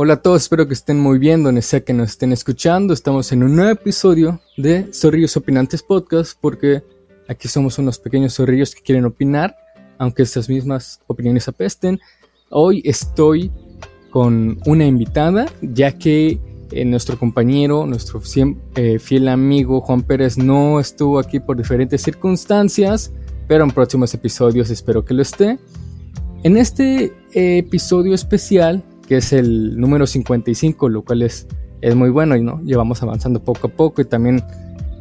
Hola a todos, espero que estén muy bien donde sea que nos estén escuchando. Estamos en un nuevo episodio de Zorrillos Opinantes Podcast porque aquí somos unos pequeños zorrillos que quieren opinar, aunque estas mismas opiniones apesten. Hoy estoy con una invitada, ya que eh, nuestro compañero, nuestro eh, fiel amigo Juan Pérez no estuvo aquí por diferentes circunstancias, pero en próximos episodios espero que lo esté. En este eh, episodio especial que es el número 55, lo cual es, es muy bueno y no llevamos avanzando poco a poco y también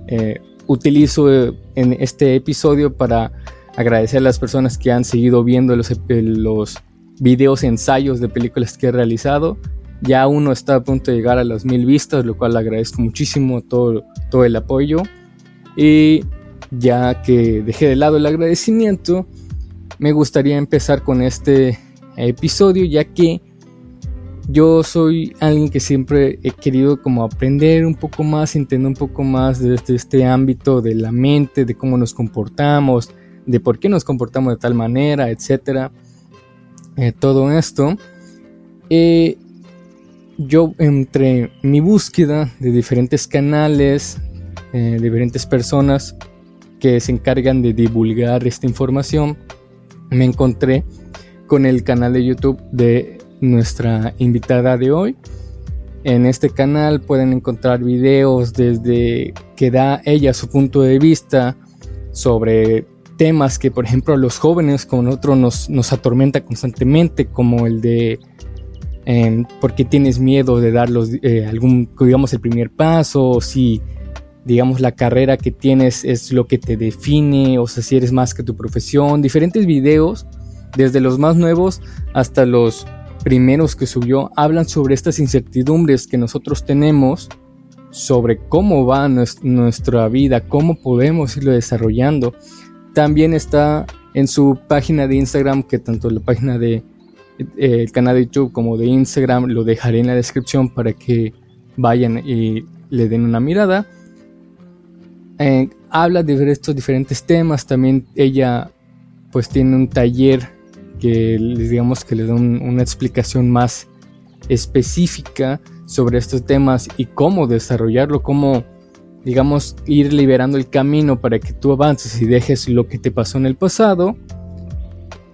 eh, utilizo eh, en este episodio para agradecer a las personas que han seguido viendo los, los videos ensayos de películas que he realizado. Ya uno está a punto de llegar a las mil vistas, lo cual agradezco muchísimo todo, todo el apoyo. Y ya que dejé de lado el agradecimiento, me gustaría empezar con este episodio, ya que yo soy alguien que siempre he querido como aprender un poco más, entender un poco más de este, este ámbito de la mente, de cómo nos comportamos, de por qué nos comportamos de tal manera, etcétera. Eh, todo esto. Eh, yo entre mi búsqueda de diferentes canales, eh, diferentes personas que se encargan de divulgar esta información, me encontré con el canal de YouTube de nuestra invitada de hoy. En este canal pueden encontrar videos desde que da ella su punto de vista sobre temas que por ejemplo a los jóvenes como nosotros nos, nos atormenta constantemente como el de eh, por qué tienes miedo de dar los, eh, algún digamos el primer paso o si digamos la carrera que tienes es lo que te define o si eres más que tu profesión diferentes videos desde los más nuevos hasta los primeros que subió hablan sobre estas incertidumbres que nosotros tenemos sobre cómo va nuestra vida, cómo podemos irlo desarrollando. También está en su página de Instagram, que tanto la página de eh, el canal de YouTube como de Instagram lo dejaré en la descripción para que vayan y le den una mirada. Eh, habla de estos diferentes temas. También ella pues tiene un taller que les digamos que le dan una explicación más específica sobre estos temas y cómo desarrollarlo, cómo digamos ir liberando el camino para que tú avances y dejes lo que te pasó en el pasado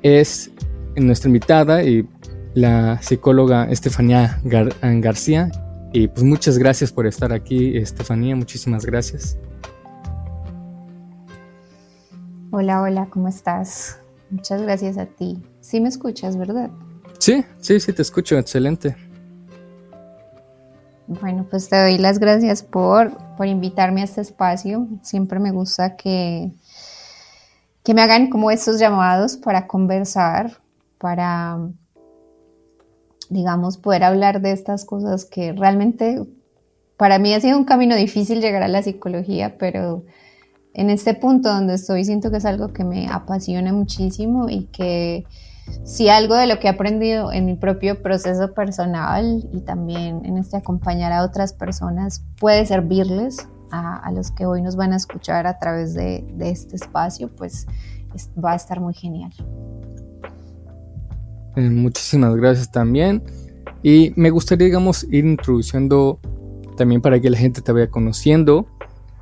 es nuestra invitada y la psicóloga Estefanía García y pues muchas gracias por estar aquí Estefanía, muchísimas gracias. Hola, hola, ¿cómo estás? Muchas gracias a ti Sí me escuchas, ¿verdad? Sí, sí, sí, te escucho, excelente. Bueno, pues te doy las gracias por, por invitarme a este espacio. Siempre me gusta que, que me hagan como estos llamados para conversar, para, digamos, poder hablar de estas cosas que realmente para mí ha sido un camino difícil llegar a la psicología, pero en este punto donde estoy siento que es algo que me apasiona muchísimo y que si algo de lo que he aprendido en mi propio proceso personal y también en este acompañar a otras personas puede servirles a, los que hoy nos van a escuchar a través de, este espacio, pues va a estar muy genial. Eh, muchísimas gracias también. Y me gustaría, digamos, ir introduciendo también para que la gente te vaya conociendo.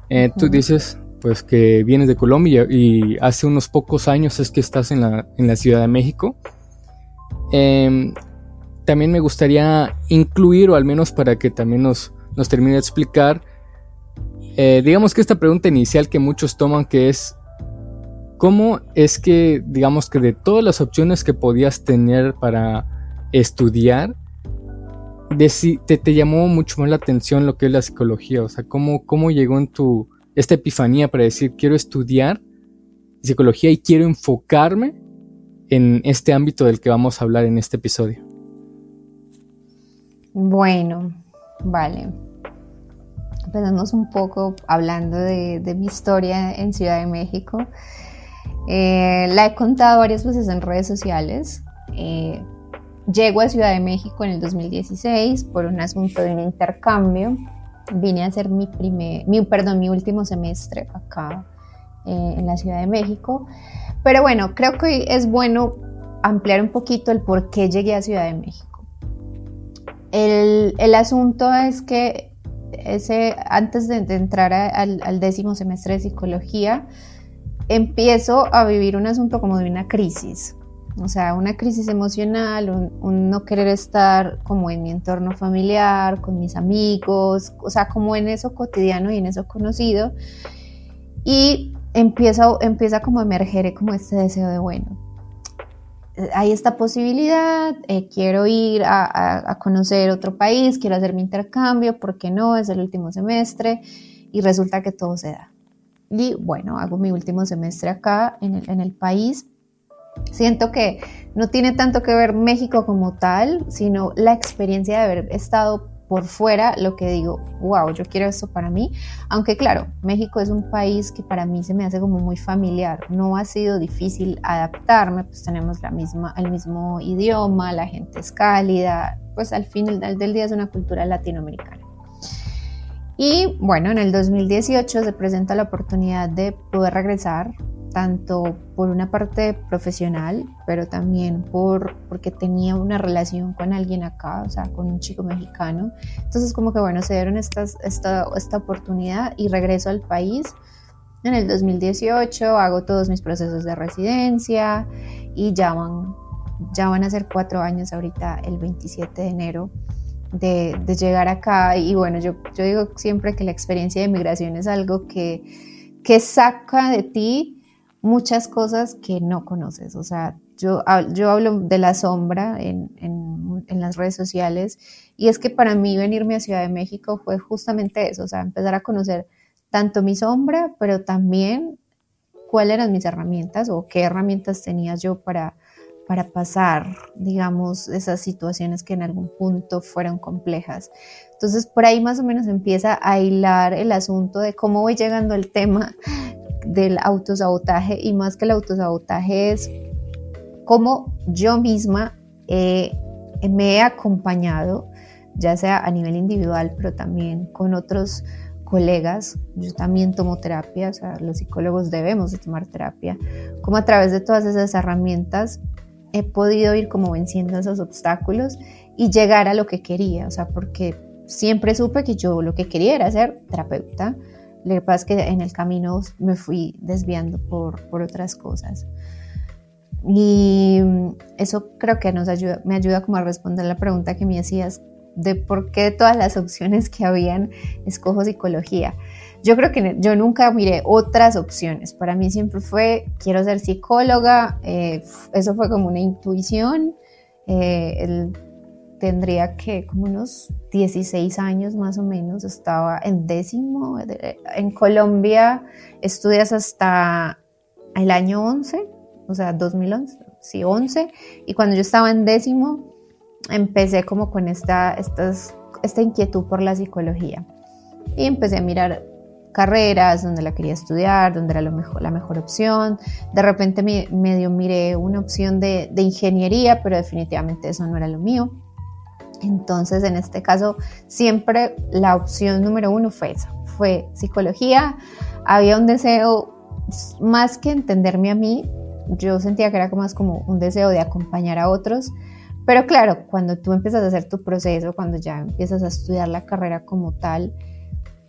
Eh, tú dices pues que vienes de Colombia y hace unos pocos años es que estás en la, en la Ciudad de México. Em, también me gustaría incluir, o al menos para que también nos, nos termine de explicar, eh, digamos que esta pregunta inicial que muchos toman, que es, ¿cómo es que, digamos que de todas las opciones que podías tener para estudiar, te, te, llamó mucho más la atención lo que es la psicología? O sea, ¿cómo, cómo llegó en tu esta epifanía para decir, quiero estudiar psicología y quiero enfocarme en este ámbito del que vamos a hablar en este episodio? Bueno, vale. Empezamos un poco hablando de, mi historia en Ciudad de México. Eh, la he contado varias veces en redes sociales. Eh, llego a Ciudad de México en el 2016 por un asunto de un intercambio vine a hacer mi primer, mi, perdón, mi último semestre acá eh, en la Ciudad de México. Pero bueno, creo que es bueno ampliar un poquito el por qué llegué a Ciudad de México. el, el asunto es que ese, antes de, entrar al, décimo semestre de psicología, empiezo a vivir un asunto como de una crisis. O sea, una crisis emocional, un, no querer estar como en mi entorno familiar, con mis amigos, o sea, como en eso cotidiano y en eso conocido. Y empieza, empieza como a emerger como este deseo de, bueno, hay esta posibilidad, eh, quiero ir a, conocer otro país, quiero hacer mi intercambio, ¿por qué no? Es el último semestre y resulta que todo se da. Y bueno, hago mi último semestre acá en el, en el país. Siento que no tiene tanto que ver México como tal, sino la experiencia de haber estado por fuera lo que digo, wow, yo quiero esto para mí. Aunque claro, México es un país que para mí se me hace como muy familiar. No ha sido difícil adaptarme, pues tenemos la misma, el mismo idioma, la gente es cálida, pues al final del día es una cultura latinoamericana. Y bueno, en el 2018 se presenta la oportunidad de poder regresar tanto por una parte profesional, pero también por, porque tenía una relación con alguien acá, o sea, con un chico mexicano. Entonces, como que bueno, se dieron estas, esta, esta oportunidad y regreso al país. En el 2018 hago todos mis procesos de residencia y ya van, ya van a ser cuatro años ahorita, el 27 de enero. De, de llegar acá y bueno, yo, yo digo siempre que la experiencia de migración es algo que, que saca de ti muchas cosas que no conoces. O sea, yo, yo hablo de la sombra en, las redes sociales y es que para mí venirme a Ciudad de México fue justamente eso, o sea, empezar a conocer tanto mi sombra, pero también cuáles eran mis herramientas o qué herramientas tenía yo para, para pasar, digamos, esas situaciones que en algún punto fueron complejas. Entonces, por ahí más o menos empieza a hilar el asunto de cómo voy llegando al tema del autosabotaje y más que el autosabotaje es cómo yo misma me he acompañado, ya sea a nivel individual, pero también con otros colegas. Yo también tomo terapia, o sea, los psicólogos debemos de tomar terapia, como a través de todas esas herramientas he podido ir como venciendo esos obstáculos y llegar a lo que quería, o sea, porque siempre supe que yo lo que quería era ser terapeuta, lo que pasa es que en el camino me fui desviando por, por otras cosas. Y eso creo que nos ayuda, me ayuda como a responder la pregunta que me hacías de por qué todas las opciones que habían escojo psicología. Yo creo que yo nunca miré otras opciones. Para mí siempre fue, quiero ser psicóloga. Eh, eso fue como una intuición. Eh, el tendría que como unos 16 años más o menos, estaba en décimo. En Colombia estudias hasta el año 11, o sea, 2011, sí, 11. Y cuando yo estaba en décimo, empecé como con esta, esta inquietud por la psicología. Y empecé a mirar carreras donde la quería estudiar, donde era lo mejor, la mejor opción. De repente me, medio miré una opción de, de ingeniería, pero definitivamente eso no era lo mío. Entonces, en este caso, siempre la opción número uno fue esa, fue psicología. Había un deseo, más que entenderme a mí, yo sentía que era más como un deseo de acompañar a otros. Pero claro, cuando tú empiezas a hacer tu proceso, cuando ya empiezas a estudiar la carrera como tal,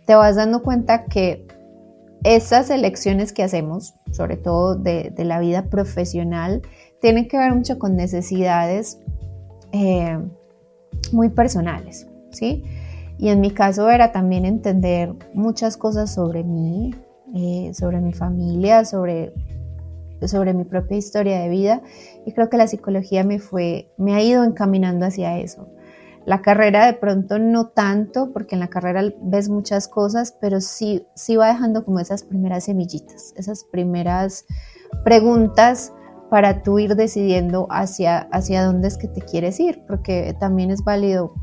te vas dando cuenta que esas elecciones que hacemos, sobre todo de, la vida profesional, tienen que ver mucho con necesidades eh, muy personales, ¿sí? Y en mi caso era también entender muchas cosas sobre mí, eh, sobre mi familia, sobre, sobre mi propia historia de vida. Y creo que la psicología me, fue, me ha ido encaminando hacia eso. La carrera de pronto no tanto, porque en la carrera ves muchas cosas, pero sí, sí va dejando como esas primeras semillitas, esas primeras preguntas para tú ir decidiendo hacia, hacia dónde es que te quieres ir, porque también es válido.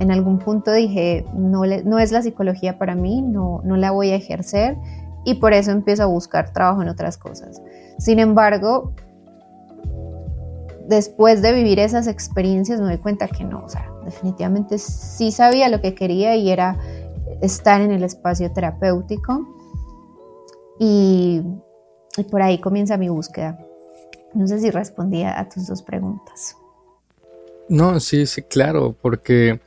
En algún punto dije, no, no es la psicología para mí, no, no la voy a ejercer y por eso empiezo a buscar trabajo en otras cosas. Sin embargo, después de vivir esas experiencias me doy cuenta que no, o sea, definitivamente sí sabía lo que quería y era estar en el espacio terapéutico y, y por ahí comienza mi búsqueda. No sé si respondía a tus dos preguntas. No, sí, sí, claro, porque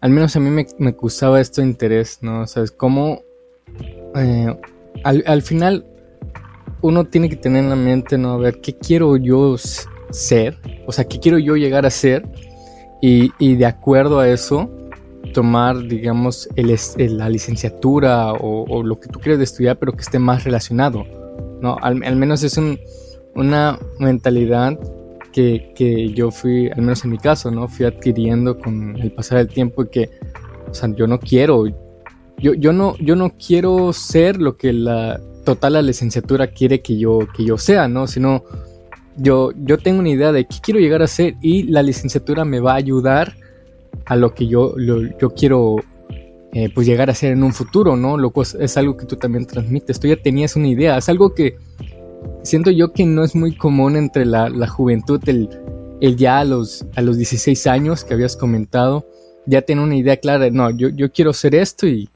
al menos a mí me, me causaba esto de interés, ¿no? O sea, es como eh, al, al, final uno tiene que tener en la mente, ¿no? A ver, ¿qué quiero yo ser? O sea, ¿qué quiero yo llegar a ser? Y, y de acuerdo a eso, tomar, digamos, el, la licenciatura o, o, lo que tú quieres estudiar, pero que esté más relacionado, ¿no? Al, al menos es un, una mentalidad que, que, yo fui, al menos en mi caso, ¿no? Fui adquiriendo con el pasar del tiempo y que, o sea, yo no quiero, yo, yo, no, yo no quiero ser lo que la total la licenciatura quiere que yo, que yo sea, ¿no? Sino yo, yo tengo una idea de qué quiero llegar a ser y la licenciatura me va a ayudar a lo que yo, yo quiero eh, pues llegar a ser en un futuro, ¿no? Lo es algo que tú también transmites, tú ya tenías una idea, es algo que siento yo que no es muy común entre la, la juventud, el, el, ya a los, a los 16 años que habías comentado, ya tener una idea clara no, yo, yo quiero ser esto y,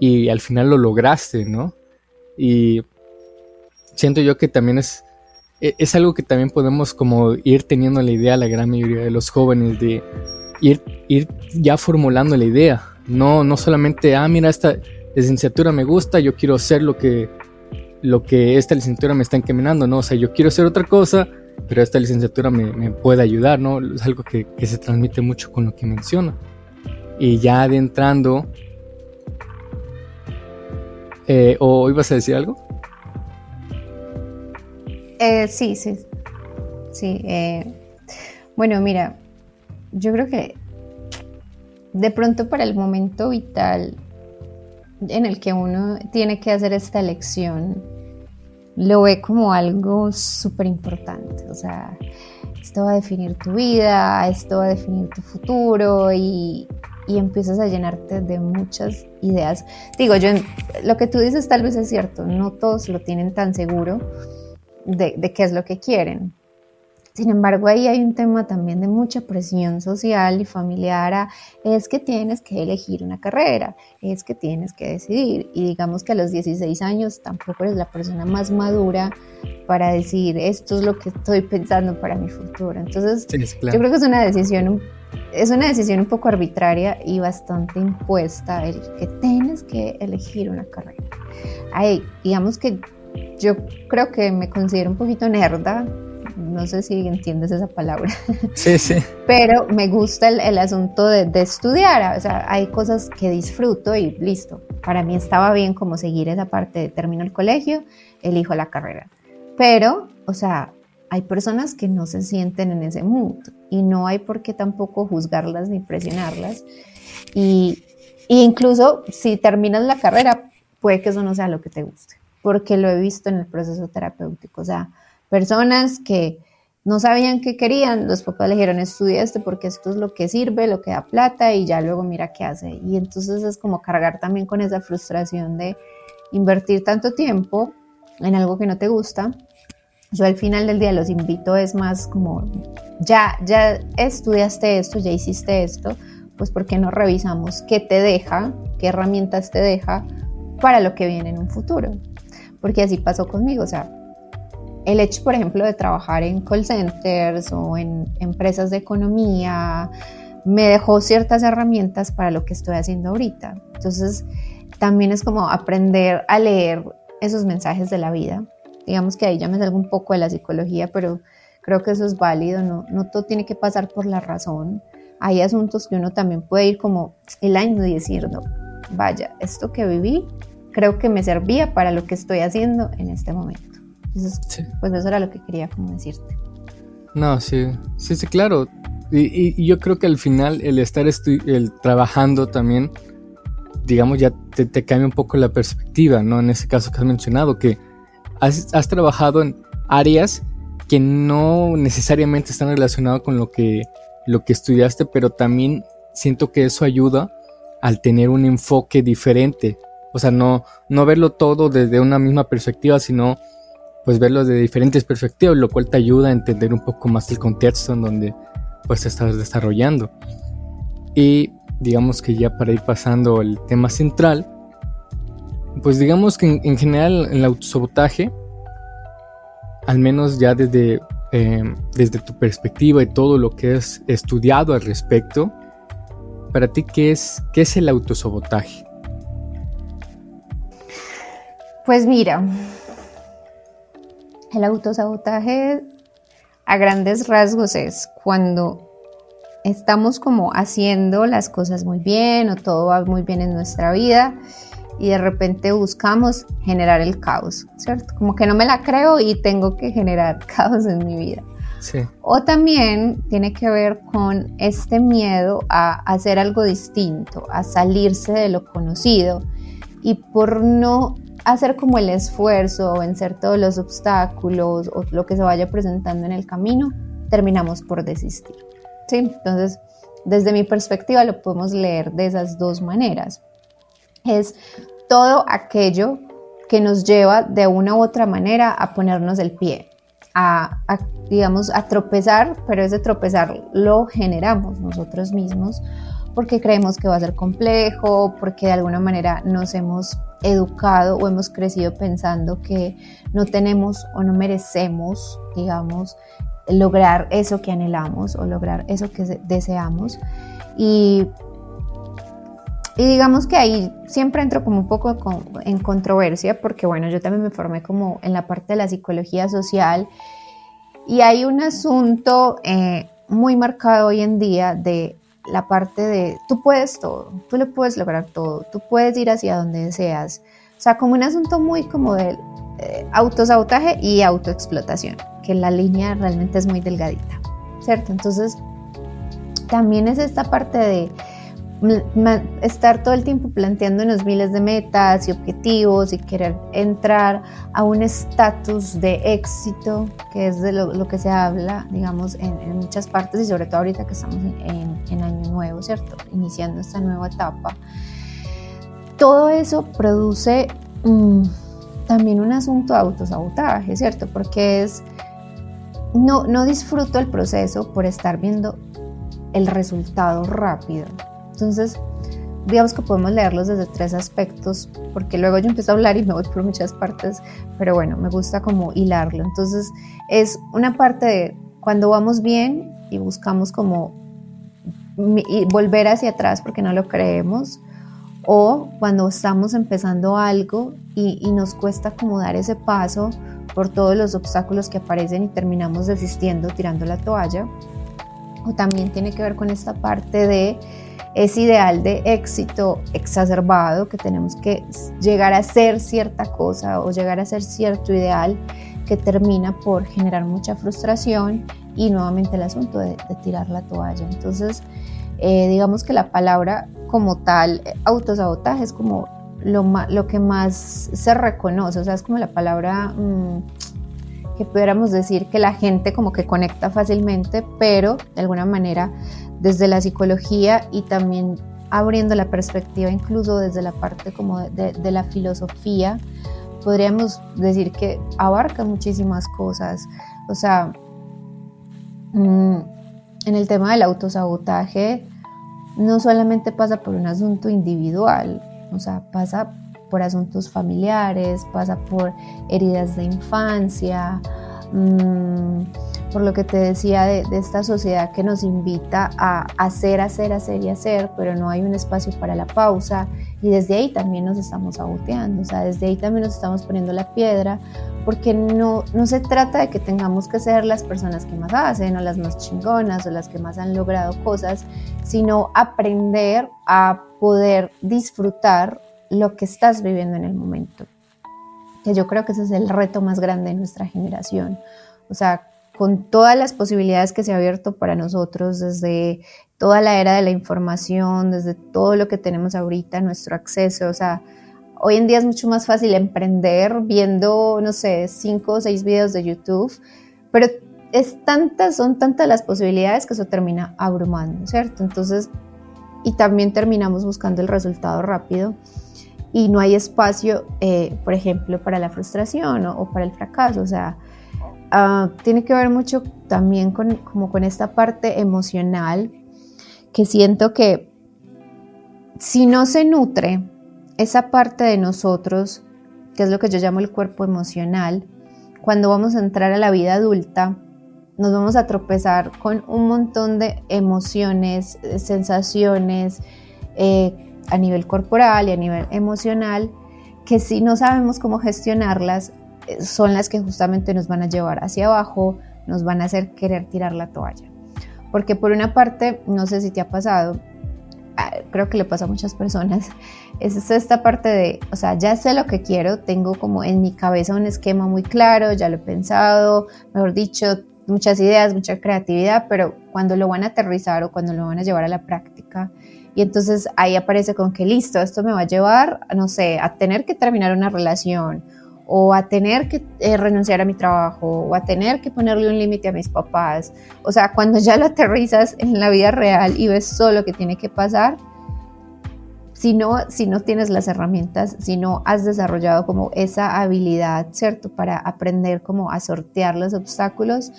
y al final lo lograste, ¿no? Y siento yo que también es, e, es algo que también podemos como ir teniendo la idea la gran mayoría de los jóvenes de ir, ir ya formulando la idea, no, no solamente, ah, mira, esta licenciatura me gusta, yo quiero ser lo que, lo que esta licenciatura me está encaminando, ¿no? O sea, yo quiero hacer otra cosa, pero esta licenciatura me, puede ayudar, ¿no? Es algo que, que, se transmite mucho con lo que menciona. Y ya adentrando... Eh, ¿O ibas a decir algo? Eh, sí, sí. Sí. Eh, bueno, mira, yo creo que de pronto para el momento vital en el que uno tiene que hacer esta elección, lo ve como algo súper importante. O sea, esto va a definir tu vida, esto va a definir tu futuro y, y empiezas a llenarte de muchas ideas. Digo, yo, lo que tú dices tal vez es cierto, no todos lo tienen tan seguro de, de qué es lo que quieren. Sin embargo, ahí hay un tema también de mucha presión social y familiar a, es que tienes que elegir una carrera, es que tienes que decidir. Y digamos que a los 16 años tampoco eres la persona más madura para decir, esto es lo que estoy pensando para mi futuro. Entonces, yo creo que es una decisión, es una decisión un poco arbitraria y bastante impuesta el que tienes que elegir una carrera. Ahí, digamos que yo creo que me considero un poquito nerda no sé si entiendes esa palabra. Sí, sí. Pero me gusta el, asunto de, estudiar, o sea, hay cosas que disfruto y listo. Para mí estaba bien como seguir esa parte de termino el colegio, elijo la carrera. Pero, o sea, hay personas que no se sienten en ese mood y no hay por qué tampoco juzgarlas ni presionarlas. Y, y incluso si terminas la carrera, puede que eso no sea lo que te guste, porque lo he visto en el proceso terapéutico. O sea, personas que no sabían qué querían, los papás le dijeron estudia esto porque esto es lo que sirve, lo que da plata y ya luego mira qué hace. Y entonces es como cargar también con esa frustración de invertir tanto tiempo en algo que no te gusta. Yo al final del día los invito es más como, ya, ya estudiaste esto, ya hiciste esto, pues ¿por qué no revisamos qué te deja, qué herramientas te deja para lo que viene en un futuro? Porque así pasó conmigo, o sea, el hecho, por ejemplo, de trabajar en call centers o en empresas de economía me dejó ciertas herramientas para lo que estoy haciendo ahorita. Entonces, también es como aprender a leer esos mensajes de la vida. Digamos que ahí ya me salgo un poco de la psicología, pero creo que eso es válido, no, no todo tiene que pasar por la razón. Hay asuntos que uno también puede ir como el año y decir, no, vaya, esto que viví creo que me servía para lo que estoy haciendo en este momento. Entonces, pues eso era lo que quería como decirte. No, sí, sí, sí, claro. Y, y yo creo que al final el estar el trabajando también, digamos, ya te, te, cambia un poco la perspectiva, ¿no? En ese caso que has mencionado, que has, has trabajado en áreas que no necesariamente están relacionadas con lo que, lo que estudiaste, pero también siento que eso ayuda al tener un enfoque diferente. O sea, no, no verlo todo desde una misma perspectiva, sino pues verlo de diferentes perspectivas, lo cual te ayuda a entender un poco más el contexto en donde pues estás desarrollando. Y digamos que ya para ir pasando al tema central, pues digamos que en, general en el autosabotaje, al menos ya desde eh, desde tu perspectiva y todo lo que has estudiado al respecto, para ti, ¿qué es, qué es el autosabotaje? Pues mira, el autosabotaje a grandes rasgos es cuando estamos como haciendo las cosas muy bien o todo va muy bien en nuestra vida y de repente buscamos generar el caos, ¿cierto? Como que no me la creo y tengo que generar caos en mi vida. Sí. O también tiene que ver con este miedo a hacer algo distinto, a salirse de lo conocido y por no hacer como el esfuerzo vencer todos los obstáculos o lo que se vaya presentando en el camino, terminamos por desistir. ¿sí? Entonces, desde mi perspectiva lo podemos leer de esas dos maneras. Es todo aquello que nos lleva de una u otra manera a ponernos el pie, a, a, digamos, a tropezar, pero ese tropezar lo generamos nosotros mismos porque creemos que va a ser complejo, porque de alguna manera nos hemos educado o hemos crecido pensando que no tenemos o no merecemos, digamos, lograr eso que anhelamos o lograr eso que deseamos. Y, y digamos que ahí siempre entro como un poco en controversia, porque bueno, yo también me formé como en la parte de la psicología social y hay un asunto eh, muy marcado hoy en día de la parte de tú puedes todo, tú le puedes lograr todo, tú puedes ir hacia donde deseas. O sea, como un asunto muy como de eh, autosabotaje y autoexplotación, que la línea realmente es muy delgadita, ¿cierto? Entonces, también es esta parte de estar todo el tiempo planteándonos miles de metas y objetivos y querer entrar a un estatus de éxito, que es de lo, que se habla, digamos, en, muchas partes y sobre todo ahorita que estamos en, en Año Nuevo, ¿cierto? Iniciando esta nueva etapa. Todo eso produce mm, también un asunto de autosabotaje, ¿cierto? Porque es, no, no disfruto el proceso por estar viendo el resultado rápido entonces, digamos que podemos leerlos desde tres aspectos, porque luego yo empiezo a hablar y me voy por muchas partes, pero bueno, me gusta como hilarlo. Entonces, es una parte de cuando vamos bien y buscamos como volver hacia atrás porque no lo creemos, o cuando estamos empezando algo y, y nos cuesta como dar ese paso por todos los obstáculos que aparecen y terminamos desistiendo, tirando la toalla, o también tiene que ver con esta parte de ese ideal de éxito exacerbado, que tenemos que llegar a ser cierta cosa o llegar a ser cierto ideal que termina por generar mucha frustración y nuevamente el asunto de, tirar la toalla. Entonces, eh, digamos que la palabra como tal, autosabotaje, es como lo, lo que más se reconoce, o sea, es como la palabra mm, que pudiéramos decir que la gente como que conecta fácilmente, pero de alguna manera desde la psicología y también abriendo la perspectiva incluso desde la parte como de, la filosofía, podríamos decir que abarca muchísimas cosas. O sea, mm, en el tema del autosabotaje, no solamente pasa por un asunto individual, o sea, pasa por asuntos familiares, pasa por heridas de infancia, mmm, por lo que te decía de, esta sociedad que nos invita a hacer, hacer, hacer y hacer, pero no hay un espacio para la pausa. Y desde ahí también nos estamos agoteando, o sea, desde ahí también nos estamos poniendo la piedra, porque no, no se trata de que tengamos que ser las personas que más hacen o las más chingonas o las que más han logrado cosas, sino aprender a poder disfrutar lo que estás viviendo en el momento. Que yo creo que ese es el reto más grande de nuestra generación. O sea, con todas las posibilidades que se ha abierto para nosotros desde toda la era de la información, desde todo lo que tenemos ahorita, nuestro acceso, o sea, hoy en día es mucho más fácil emprender viendo, no sé, cinco o seis videos de YouTube, pero es tantas, son tantas las posibilidades que eso termina abrumando, ¿cierto? Entonces, y también terminamos buscando el resultado rápido y no hay espacio, eh, por ejemplo, para la frustración o, para el fracaso, o sea, Ah, tiene que ver mucho también con, como con esta parte emocional que siento que si no se nutre esa parte de nosotros, que es lo que yo llamo el cuerpo emocional, cuando vamos a entrar a la vida adulta, nos vamos a tropezar con un montón de emociones, sensaciones eh, a nivel corporal y a nivel emocional que si no sabemos cómo gestionarlas, eh, son las que justamente nos van a llevar hacia abajo, nos van a hacer querer tirar la toalla. Porque por una parte, no sé si te ha pasado, ah, creo que le pasa a muchas personas, es esta parte de, o sea, ya sé lo que quiero, tengo como en mi cabeza un esquema muy claro, ya lo he pensado, mejor dicho, muchas ideas, mucha creatividad, pero cuando lo van a aterrizar o cuando lo van a llevar a la práctica, y entonces ahí aparece con que listo, esto me va a llevar, no sé, a tener que terminar una relación o a tener que eh, renunciar a mi trabajo, o a tener que ponerle un límite a mis papás. O sea, cuando ya lo aterrizas en la vida real y ves todo lo que tiene que pasar, si no, si no tienes las herramientas, si no has desarrollado como esa habilidad, ¿cierto? Para aprender como a sortear los obstáculos,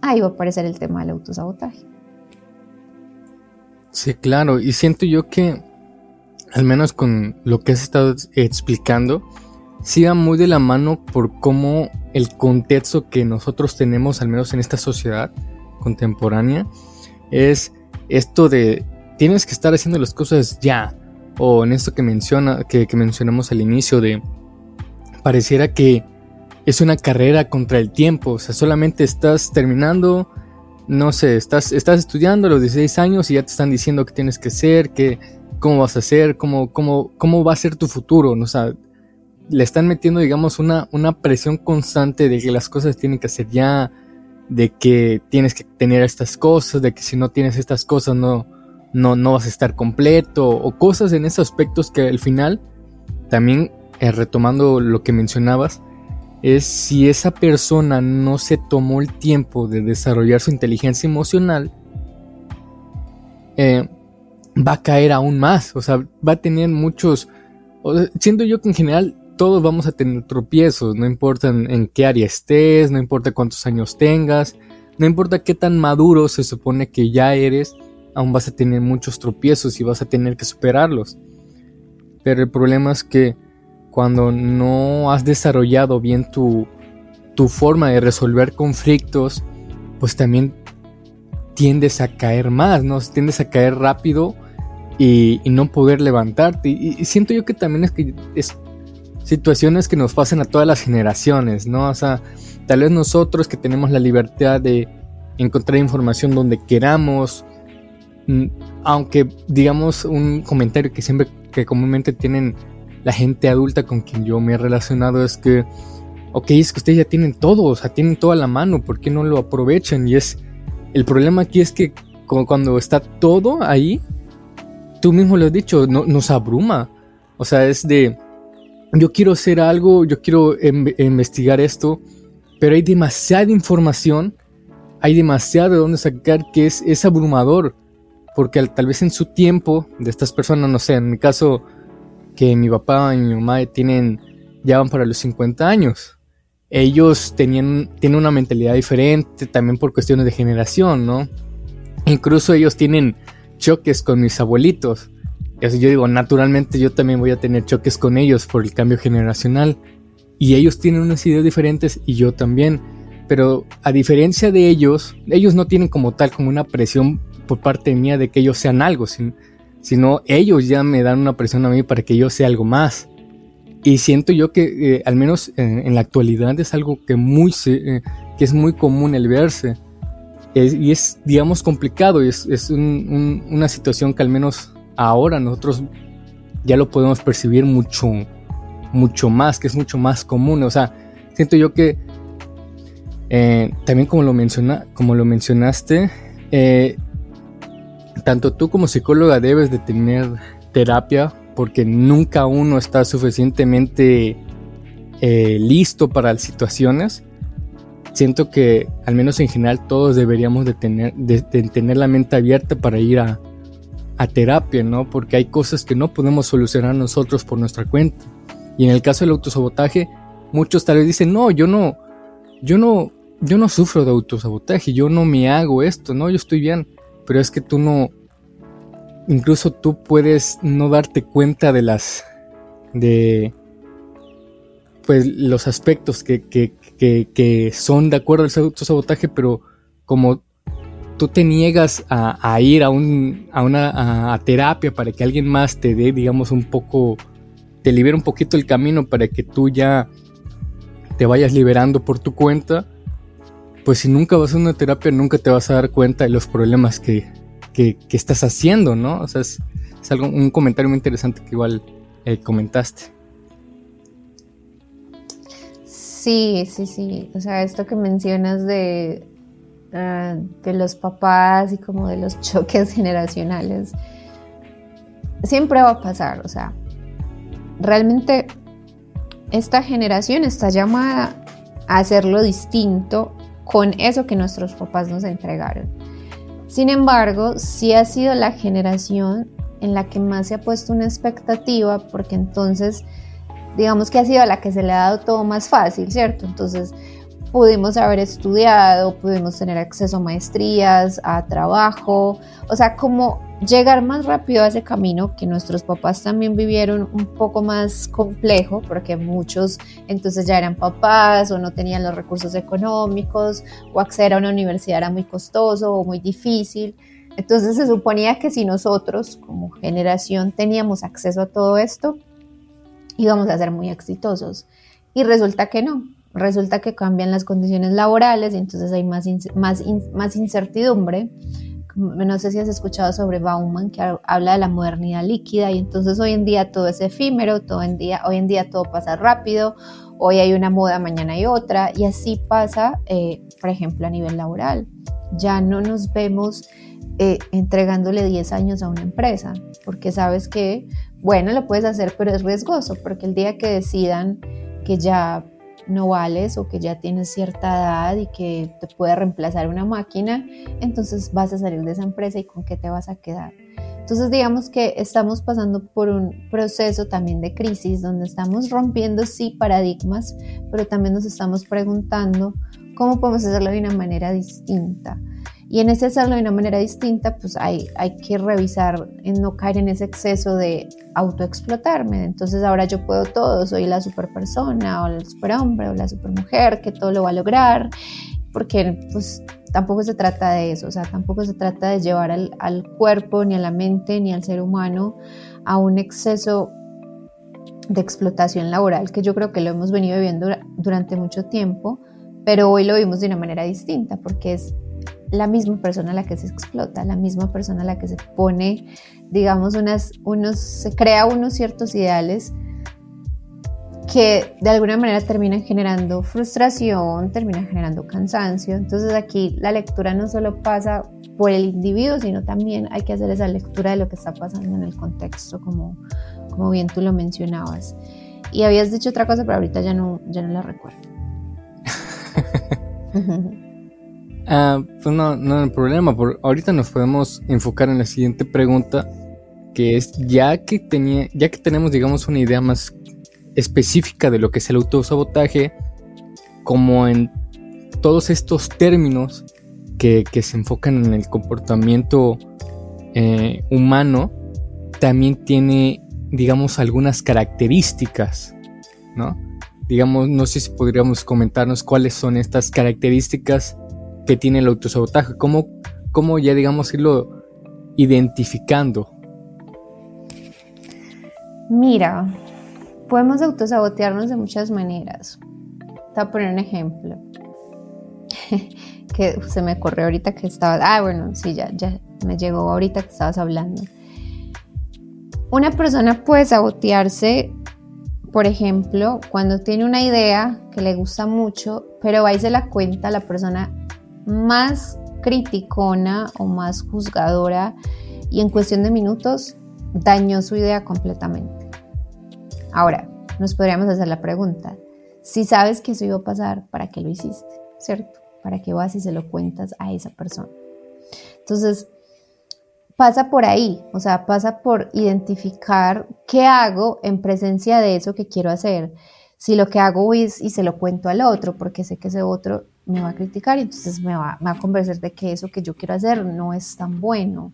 ahí va a aparecer el tema del autosabotaje. Sí, claro, y siento yo que, al menos con lo que has estado explicando, siga muy de la mano por cómo el contexto que nosotros tenemos, al menos en esta sociedad contemporánea, es esto de tienes que estar haciendo las cosas ya. O en esto que menciona, que, mencionamos al inicio de pareciera que es una carrera contra el tiempo. O sea, solamente estás terminando, no sé, estás, estás estudiando a los 16 años y ya te están diciendo qué tienes que hacer, que, cómo vas a hacer, cómo, cómo, cómo va a ser tu futuro. ¿no? O sea, le están metiendo, digamos, una, una presión constante de que las cosas tienen que hacer ya, de que tienes que tener estas cosas, de que si no tienes estas cosas no, no, no vas a estar completo, o cosas en esos aspectos que al final, también eh, retomando lo que mencionabas, es si esa persona no se tomó el tiempo de desarrollar su inteligencia emocional, eh, va a caer aún más, o sea, va a tener muchos, siento yo que en general todos vamos a tener tropiezos, no importa en, qué área estés, no importa cuántos años tengas, no importa qué tan maduro se supone que ya eres, aún vas a tener muchos tropiezos y vas a tener que superarlos. Pero el problema es que cuando no has desarrollado bien tu, tu forma de resolver conflictos, pues también tiendes a caer más, ¿no? Tiendes a caer rápido y, no poder levantarte. Y, siento yo que también es que es situaciones que nos pasan a todas las generaciones, ¿no? O sea, tal vez nosotros que tenemos la libertad de encontrar información donde queramos, mm, aunque digamos un comentario que siempre, que comúnmente tienen la gente adulta con quien yo me he relacionado es que, ok, es que ustedes ya tienen todo, o sea, tienen todo a la mano, ¿por qué no lo aprovechan? Y es, el problema aquí es que cuando está todo ahí, tú mismo lo has dicho, no, nos abruma. O sea, es de, yo quiero hacer algo, yo quiero investigar esto, pero hay demasiada información, hay demasiado de dónde sacar que es, es abrumador, porque tal vez en su tiempo de estas personas, no sé, en mi caso, que mi papá y mi mamá tienen, ya van para los 50 años. Ellos tienen una mentalidad diferente, también por cuestiones de generación, ¿no? Incluso ellos tienen choques con mis abuelitos yo digo, naturalmente yo también voy a tener choques con ellos por el cambio generacional. Y ellos tienen unas ideas diferentes y yo también. Pero a diferencia de ellos, ellos no tienen como tal como una presión por parte mía de que ellos sean algo, sino ellos ya me dan una presión a mí para que yo sea algo más. Y siento yo que eh, al menos en, la actualidad es algo que, muy, eh, que es muy común el verse. y es, digamos, complicado. Y es, es una situación que al menos ahora nosotros ya lo podemos percibir mucho, mucho más, que es mucho más común. O sea, siento yo que eh, también como lo, menciona, como lo mencionaste, tanto tú como psicóloga debes de tener terapia porque nunca uno está suficientemente eh, listo para situaciones. Siento que al menos en general todos deberíamos de tener, de tener la mente abierta para ir a, a terapia, ¿no? Porque hay cosas que no podemos solucionar nosotros por nuestra cuenta. Y en el caso del autosabotaje, muchos tal vez dicen, no, yo no, yo no, yo no sufro de autosabotaje, yo no me hago esto, no, yo estoy bien. Pero es que tú no, incluso tú puedes no darte cuenta de las, de, pues los aspectos que, que, que, son de acuerdo al autosabotaje, pero como tú te niegas a, ir a, un, a una terapia para que alguien más te dé, digamos, un poco, te libere un poquito el camino para que tú ya te vayas liberando por tu cuenta, pues si nunca vas a una terapia, nunca te vas a dar cuenta de los problemas que, que, estás haciendo, ¿no? O sea, es, algo, un comentario muy interesante que igual eh, comentaste. Sí, sí, sí. O sea, esto que mencionas de, ah, de los papás y como de los choques generacionales, siempre va a pasar. O sea, realmente esta generación está llamada a hacerlo distinto con eso que nuestros papás nos entregaron. Sin embargo, sí ha sido la generación en la que más se ha puesto una expectativa porque entonces digamos que ha sido la que se le ha dado todo más fácil, ¿cierto? Entonces pudimos haber estudiado, pudimos tener acceso a maestrías, a trabajo, o sea, como llegar más rápido a ese camino que nuestros papás también vivieron un poco más complejo, porque muchos entonces ya eran papás o no tenían los recursos económicos, o acceder a una universidad era muy costoso o muy difícil. Entonces se suponía que si nosotros como generación teníamos acceso a todo esto, íbamos a ser muy exitosos. Y resulta que no, resulta que cambian las condiciones laborales y entonces hay más, más, más incertidumbre. No sé si has escuchado sobre Bauman, que habla de la modernidad líquida y entonces hoy en día todo es efímero, todo en día, hoy en día todo pasa rápido, hoy hay una moda, mañana hay otra y así pasa, eh, por ejemplo, a nivel laboral. Ya no nos vemos eh, entregándole 10 años a una empresa, porque sabes que bueno, lo puedes hacer, pero es riesgoso, porque el día que decidan que ya no vales o que ya tienes cierta edad y que te puede reemplazar una máquina, entonces vas a salir de esa empresa y con qué te vas a quedar. Entonces digamos que estamos pasando por un proceso también de crisis donde estamos rompiendo sí paradigmas, pero también nos estamos preguntando cómo podemos hacerlo de una manera distinta. Y en ese hacerlo de una manera distinta, pues hay, hay que revisar en no caer en ese exceso de autoexplotarme. Entonces ahora yo puedo todo, soy la superpersona o el superhombre o la supermujer que todo lo va a lograr, porque pues tampoco se trata de eso, o sea, tampoco se trata de llevar al, al cuerpo, ni a la mente, ni al ser humano a un exceso de explotación laboral, que yo creo que lo hemos venido viviendo durante mucho tiempo, pero hoy lo vimos de una manera distinta, porque es la misma persona a la que se explota, la misma persona a la que se pone, digamos, unas, unos, se crea unos ciertos ideales que de alguna manera terminan generando frustración, terminan generando cansancio. Entonces aquí la lectura no solo pasa por el individuo, sino también hay que hacer esa lectura de lo que está pasando en el contexto, como, como bien tú lo mencionabas. Y habías dicho otra cosa, pero ahorita ya no, ya no la recuerdo. Ah, pues no, no hay problema. Por, ahorita nos podemos enfocar en la siguiente pregunta, que es ya que tenía, ya que tenemos, digamos, una idea más específica de lo que es el autosabotaje, como en todos estos términos que, se enfocan en el comportamiento eh, humano, también tiene, digamos, algunas características, ¿no? Digamos, no sé si podríamos comentarnos cuáles son estas características que tiene el autosabotaje, cómo, cómo ya digamos irlo identificando. Mira, podemos autosabotearnos de muchas maneras. Te voy a poner un ejemplo que se me ocurrió ahorita que estaba... Ah, bueno, sí, ya, ya me llegó ahorita que estabas hablando. Una persona puede sabotearse, por ejemplo, cuando tiene una idea que le gusta mucho, pero va y se la cuenta a la persona más criticona o más juzgadora y en cuestión de minutos dañó su idea completamente. Ahora, nos podríamos hacer la pregunta, si sabes que eso iba a pasar, ¿para qué lo hiciste? ¿Cierto? ¿Para qué vas y se lo cuentas a esa persona? Entonces, pasa por ahí, o sea, pasa por identificar qué hago en presencia de eso que quiero hacer. Si lo que hago es y se lo cuento al otro, porque sé que ese otro me va a criticar y entonces me va, a convencer de que eso que yo quiero hacer no es tan bueno.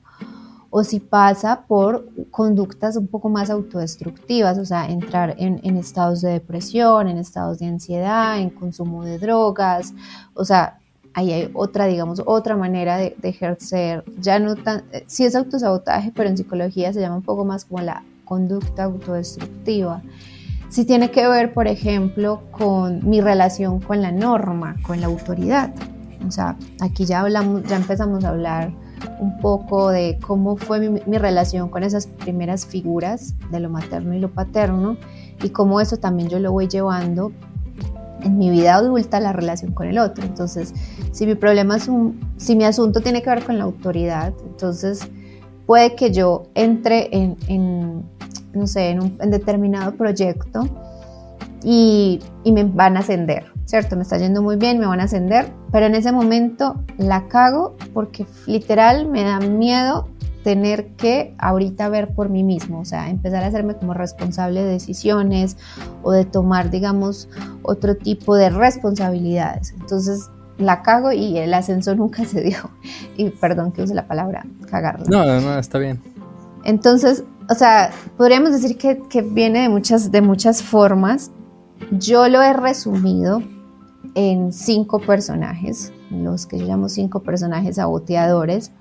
O si pasa por conductas un poco más autodestructivas, o sea, entrar en, estados de depresión, en estados de ansiedad, en consumo de drogas, o sea, ahí hay otra, digamos, otra manera de, ejercer, ya no tan, eh, sí es autosabotaje, pero en psicología se llama un poco más como la conducta autodestructiva. Si tiene que ver, por ejemplo, con mi relación con la norma, con la autoridad. O sea, aquí ya hablamos, ya empezamos a hablar un poco de cómo fue mi, relación con esas primeras figuras de lo materno y lo paterno y cómo eso también yo lo voy llevando en mi vida adulta la relación con el otro. Entonces, si mi problema es un, si mi asunto tiene que ver con la autoridad, entonces puede que yo entre en, no sé, en un determinado proyecto y, y me van a ascender, ¿cierto? Me está yendo muy bien, me van a ascender, pero en ese momento la cago porque literal me da miedo tener que ahorita ver por mí mismo, o sea, empezar a hacerme como responsable de decisiones o de tomar, digamos, otro tipo de responsabilidades. Entonces, la cago y el ascenso nunca se dio. Y perdón que use la palabra cagarla. No, no, está bien. Entonces, o sea, podríamos decir que, viene de muchas, de muchas formas. Yo lo he resumido en cinco personajes, los que yo llamo cinco personajes saboteadores,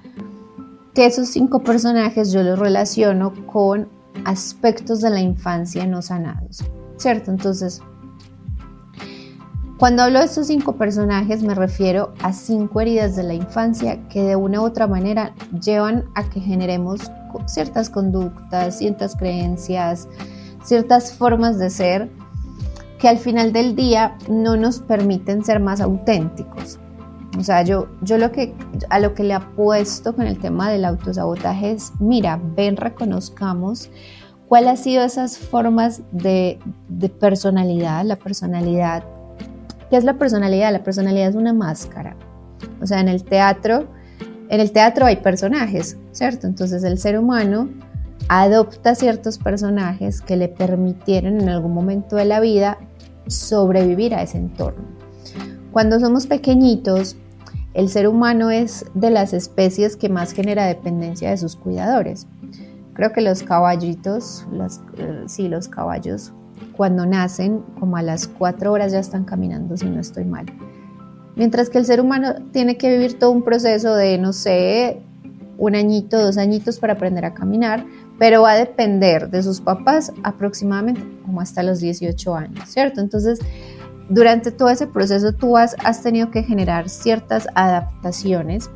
que esos cinco personajes yo los relaciono con aspectos de la infancia no sanados, ¿cierto? Entonces, cuando hablo de estos cinco personajes me refiero a cinco heridas de la infancia que de una u otra manera llevan a que generemos ciertas conductas, ciertas creencias, ciertas formas de ser que al final del día no nos permiten ser más auténticos. O sea, yo, yo lo que, a lo que le apuesto con el tema del autosabotaje es, mira, ven, reconozcamos cuál ha sido esas formas de, de personalidad, la personalidad. ¿Qué es la personalidad? La personalidad es una máscara. O sea, en el teatro, en el teatro hay personajes, ¿cierto? Entonces el ser humano adopta ciertos personajes que le permitieron en algún momento de la vida sobrevivir a ese entorno. Cuando somos pequeñitos, el ser humano es de las especies que más genera dependencia de sus cuidadores. Creo que los caballitos, eh, sí, los caballos, cuando nacen, como a las cuatro horas ya están caminando, si no estoy mal. Mientras que el ser humano tiene que vivir todo un proceso de, no sé, un añito, dos añitos para aprender a caminar, pero va a depender de sus papás aproximadamente como hasta los 18 años, ¿cierto? Entonces, durante todo ese proceso tú has, tenido que generar ciertas adaptaciones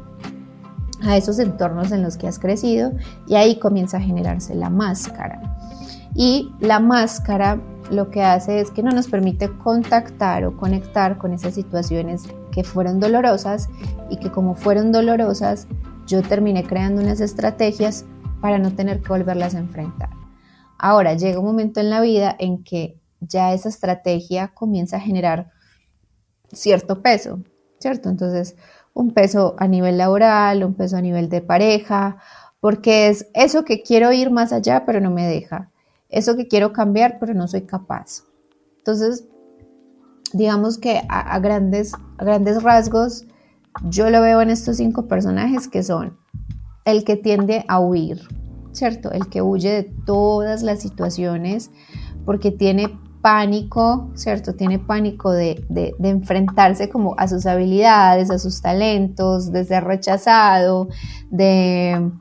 a esos entornos en los que has crecido y ahí comienza a generarse la máscara. Y la máscara lo que hace es que no nos permite contactar o conectar con esas situaciones que fueron dolorosas y que como fueron dolorosas, yo terminé creando unas estrategias para no tener que volverlas a enfrentar. Ahora llega un momento en la vida en que ya esa estrategia comienza a generar cierto peso, ¿cierto? Entonces, un peso a nivel laboral, un peso a nivel de pareja, porque es eso que quiero ir más allá, pero no me deja, eso que quiero cambiar, pero no soy capaz. Entonces, digamos que a, grandes, a grandes rasgos, yo lo veo en estos cinco personajes que son el que tiende a huir, ¿cierto? El que huye de todas las situaciones porque tiene pánico, ¿cierto? Tiene pánico de, enfrentarse como a sus habilidades, a sus talentos, de ser rechazado, de,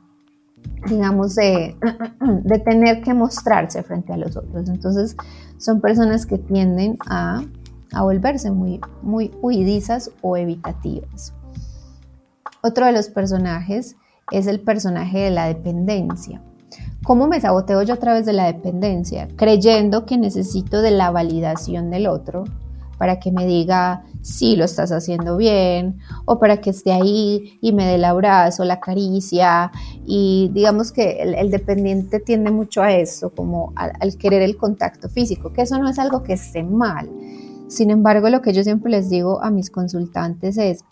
digamos, de, de tener que mostrarse frente a los otros. Entonces, son personas que tienden a, a volverse muy, muy huidizas o evitativas. Otro de los personajes es el personaje de la dependencia. ¿Cómo me saboteo yo a través de la dependencia? Creyendo que necesito de la validación del otro para que me diga si lo estás haciendo bien o para que esté ahí y me dé el abrazo, la caricia y digamos que el, dependiente tiende mucho a eso, como al querer el contacto físico, que eso no es algo que esté mal. Sin embargo, lo que yo siempre les digo a mis consultantes es,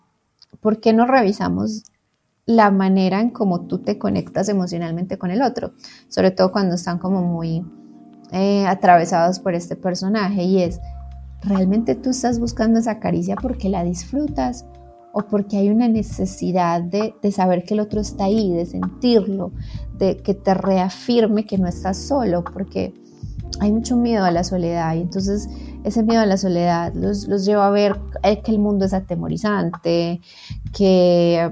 ¿por qué no revisamos la manera en cómo tú te conectas emocionalmente con el otro, sobre todo cuando están como muy eh, atravesados por este personaje y es, ¿realmente tú estás buscando esa caricia porque la disfrutas o porque hay una necesidad de, de, saber que el otro está ahí, de sentirlo, de que te reafirme que no estás solo, porque hay mucho miedo a la soledad y entonces ese miedo a la soledad los, los lleva a ver eh, que el mundo es atemorizante, que,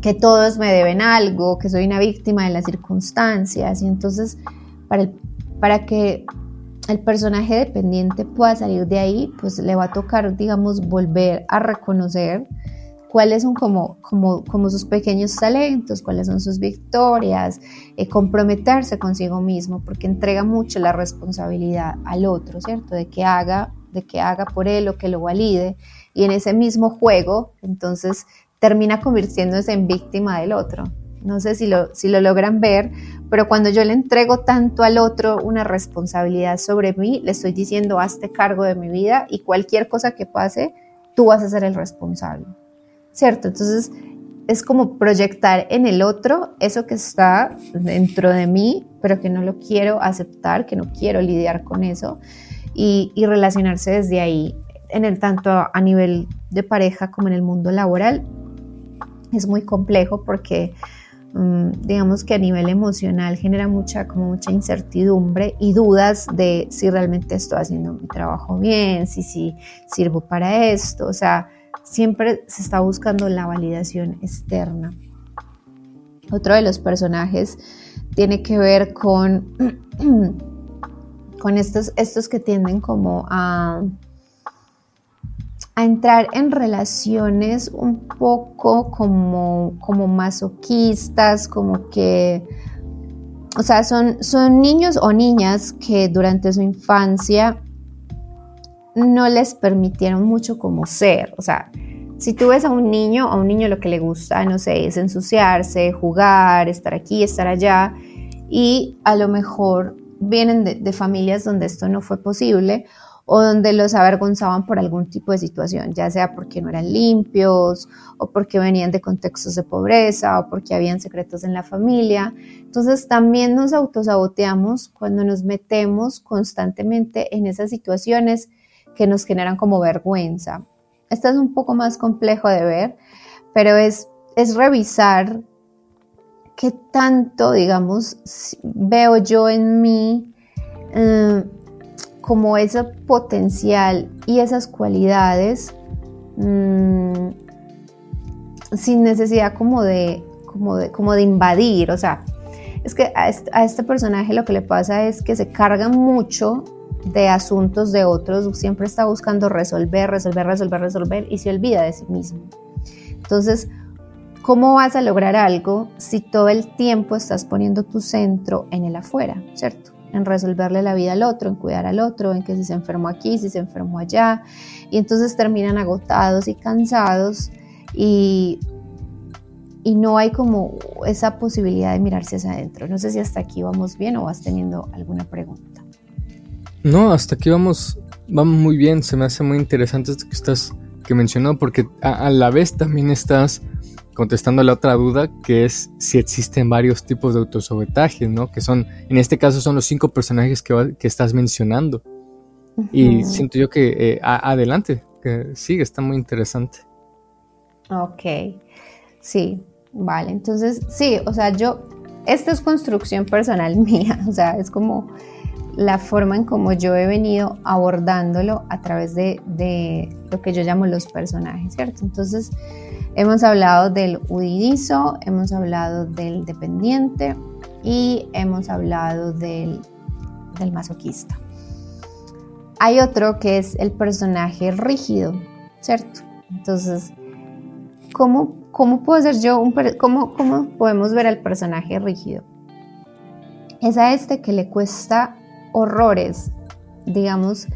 que todos me deben algo, que soy una víctima de las circunstancias. Y entonces para, para que el personaje dependiente pueda salir de ahí, pues le va a tocar, digamos, volver a reconocer cuáles son como, como, como sus pequeños talentos, cuáles son sus victorias, eh, comprometerse consigo mismo, porque entrega mucho la responsabilidad al otro, ¿cierto? De que haga, de que haga por él o que lo valide. Y en ese mismo juego, entonces, termina convirtiéndose en víctima del otro. No sé si lo, si lo logran ver, pero cuando yo le entrego tanto al otro una responsabilidad sobre mí, le estoy diciendo, hazte cargo de mi vida y cualquier cosa que pase, tú vas a ser el responsable. ¿Cierto? Entonces es como proyectar en el otro eso que está dentro de mí, pero que no lo quiero aceptar, que no quiero lidiar con eso y, relacionarse desde ahí, en el tanto a nivel de pareja como en el mundo laboral. Es muy complejo porque Mm, digamos que a nivel emocional genera mucha, como mucha incertidumbre y dudas de si realmente estoy haciendo mi trabajo bien, si, si sirvo para esto, o sea, siempre se está buscando la validación externa. Otro de los personajes tiene que ver con, con estos, estos que tienden como a a entrar en relaciones un poco como, como masoquistas, como que, o sea, son, son niños o niñas que durante su infancia no les permitieron mucho como ser, o sea, si tú ves a un niño, a un niño lo que le gusta, no sé, es ensuciarse, jugar, estar aquí, estar allá, y a lo mejor vienen de, de familias donde esto no fue posible, o donde los avergonzaban por algún tipo de situación, ya sea porque no eran limpios o porque venían de contextos de pobreza o porque habían secretos en la familia. Entonces también nos autosaboteamos cuando nos metemos constantemente en esas situaciones que nos generan como vergüenza. Esto es un poco más complejo de ver, pero es, es revisar qué tanto, digamos, veo yo en mí. Eh, como ese potencial y esas cualidades mm, sin necesidad como de, como, de, como de invadir, o sea, es que a este, a este, personaje lo que le pasa es que se carga mucho de asuntos de otros, siempre está buscando resolver, resolver, resolver, resolver y se olvida de sí mismo. Entonces, ¿cómo vas a lograr algo si todo el tiempo estás poniendo tu centro en el afuera, ¿cierto? en resolverle la vida al otro, en cuidar al otro, en que si se enfermó aquí, si se enfermó allá, y entonces terminan agotados y cansados y, y no hay como esa posibilidad de mirarse hacia adentro. No sé si hasta aquí vamos bien o vas teniendo alguna pregunta. No, hasta aquí vamos, vamos muy bien, se me hace muy interesante esto que estás que mencionó porque a la vez también estás contestando la otra duda, que es si existen varios tipos de autosabotaje, ¿no? Que son, en este caso son los cinco personajes que, que estás mencionando. Y siento yo que eh, adelante, que sigue, está muy interesante. Ok, sí, vale, entonces sí, o sea, yo, esta es construcción personal mía, o sea, es como la forma en como yo he venido abordándolo a través de, de lo que yo llamo los personajes, ¿cierto? Entonces, Hemos hablado del huidizo, hemos hablado del dependiente y hemos hablado del, masoquista. Hay otro que es el personaje rígido, ¿cierto? Entonces, ¿cómo, cómo puedo ser yo un cómo, cómo podemos ver al personaje rígido? Es a este que le cuesta horrores, digamos,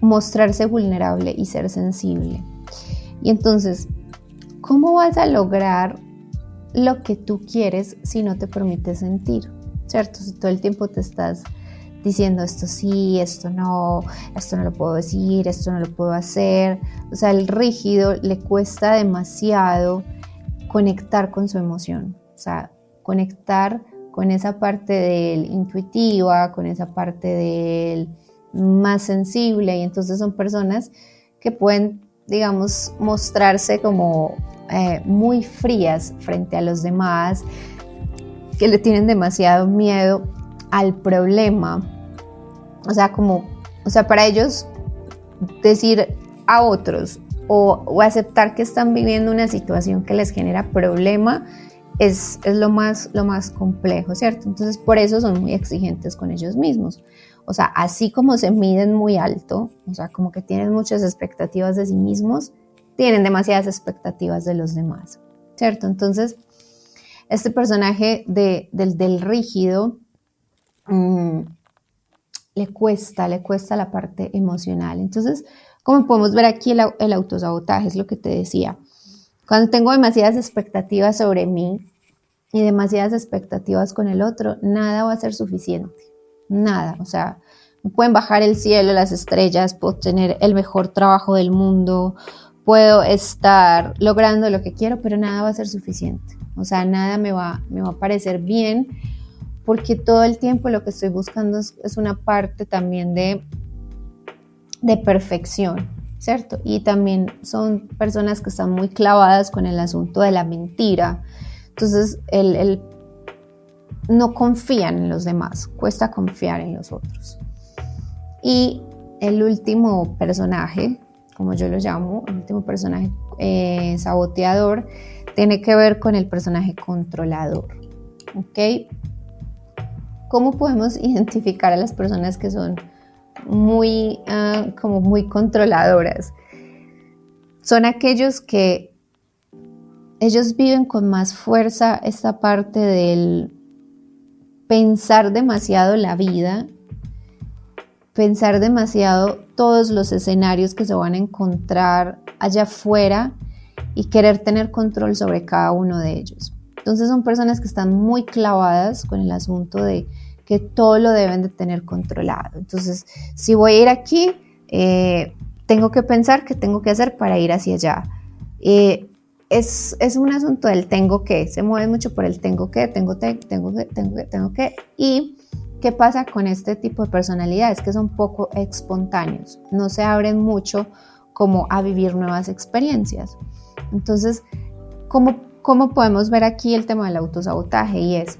mostrarse vulnerable y ser sensible. Y entonces, ¿Cómo vas a lograr lo que tú quieres si no te permites sentir? ¿Cierto? Si todo el tiempo te estás diciendo esto sí, esto no, esto no lo puedo decir, esto no lo puedo hacer. O sea, el rígido le cuesta demasiado conectar con su emoción, o sea, conectar con esa parte del intuitiva, con esa parte del más sensible y entonces son personas que pueden digamos, mostrarse como eh, muy frías frente a los demás, que le tienen demasiado miedo al problema. O sea, como, o sea, para ellos decir a otros o, aceptar que están viviendo una situación que les genera problema es, es, lo, más, lo más complejo, ¿cierto? Entonces, por eso son muy exigentes con ellos mismos. O sea, así como se miden muy alto, o sea, como que tienen muchas expectativas de sí mismos, tienen demasiadas expectativas de los demás, ¿cierto? Entonces, este personaje de, del, rígido mm, le cuesta, le cuesta la parte emocional. Entonces, como podemos ver aquí, el, el autosabotaje es lo que te decía. Cuando tengo demasiadas expectativas sobre mí y demasiadas expectativas con el otro, nada va a ser suficiente. Nada, o sea, pueden bajar el cielo, las estrellas, puedo tener el mejor trabajo del mundo, puedo estar logrando lo que quiero, pero nada va a ser suficiente. O sea, nada me va, me va a parecer bien porque todo el tiempo lo que estoy buscando es, una parte también de, de perfección, Y también son personas que están muy clavadas con el asunto de la mentira. Entonces, el no confían en los demás, cuesta confiar en los otros. Y el último personaje, como yo lo llamo, el último personaje eh, saboteador, tiene que ver con el personaje controlador. ¿Ok? ¿Cómo podemos identificar a las personas que son muy, ah, como muy controladoras? Son aquellos que ellos viven con más fuerza esta parte del pensar demasiado la vida, pensar demasiado todos los escenarios que se van a encontrar allá afuera y querer tener control sobre cada uno de ellos. Entonces son personas que están muy clavadas con el asunto de que todo lo deben de tener controlado. Entonces, si voy a ir aquí, eh, tengo que pensar qué tengo que hacer para ir hacia allá. Eh, es, un asunto del tengo que, se mueve mucho por el tengo que, tengo que, tengo que, tengo que, tengo que. Y qué pasa con este tipo de personalidades que son poco espontáneos, no se abren mucho como a vivir nuevas experiencias. Entonces, ¿cómo, cómo podemos ver aquí el tema del autosabotaje? Y es,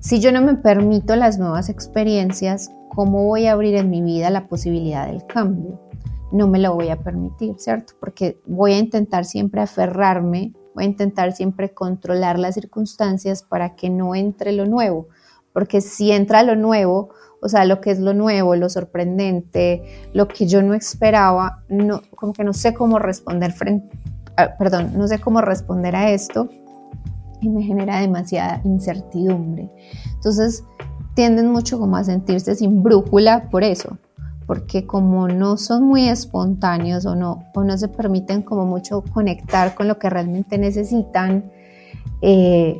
si yo no me permito las nuevas experiencias, ¿cómo voy a abrir en mi vida la posibilidad del cambio? no me lo voy a permitir, ¿cierto? Porque voy a intentar siempre aferrarme, voy a intentar siempre controlar las circunstancias para que no entre lo nuevo, porque si entra lo nuevo, o sea, lo que es lo nuevo, lo sorprendente, lo que yo no esperaba, no, como que no sé cómo responder frente, ah, perdón, no sé cómo responder a esto y me genera demasiada incertidumbre. Entonces, tienden mucho como a sentirse sin brújula por eso, porque como no son muy espontáneos o no, o no se permiten como mucho conectar con lo que realmente necesitan, eh,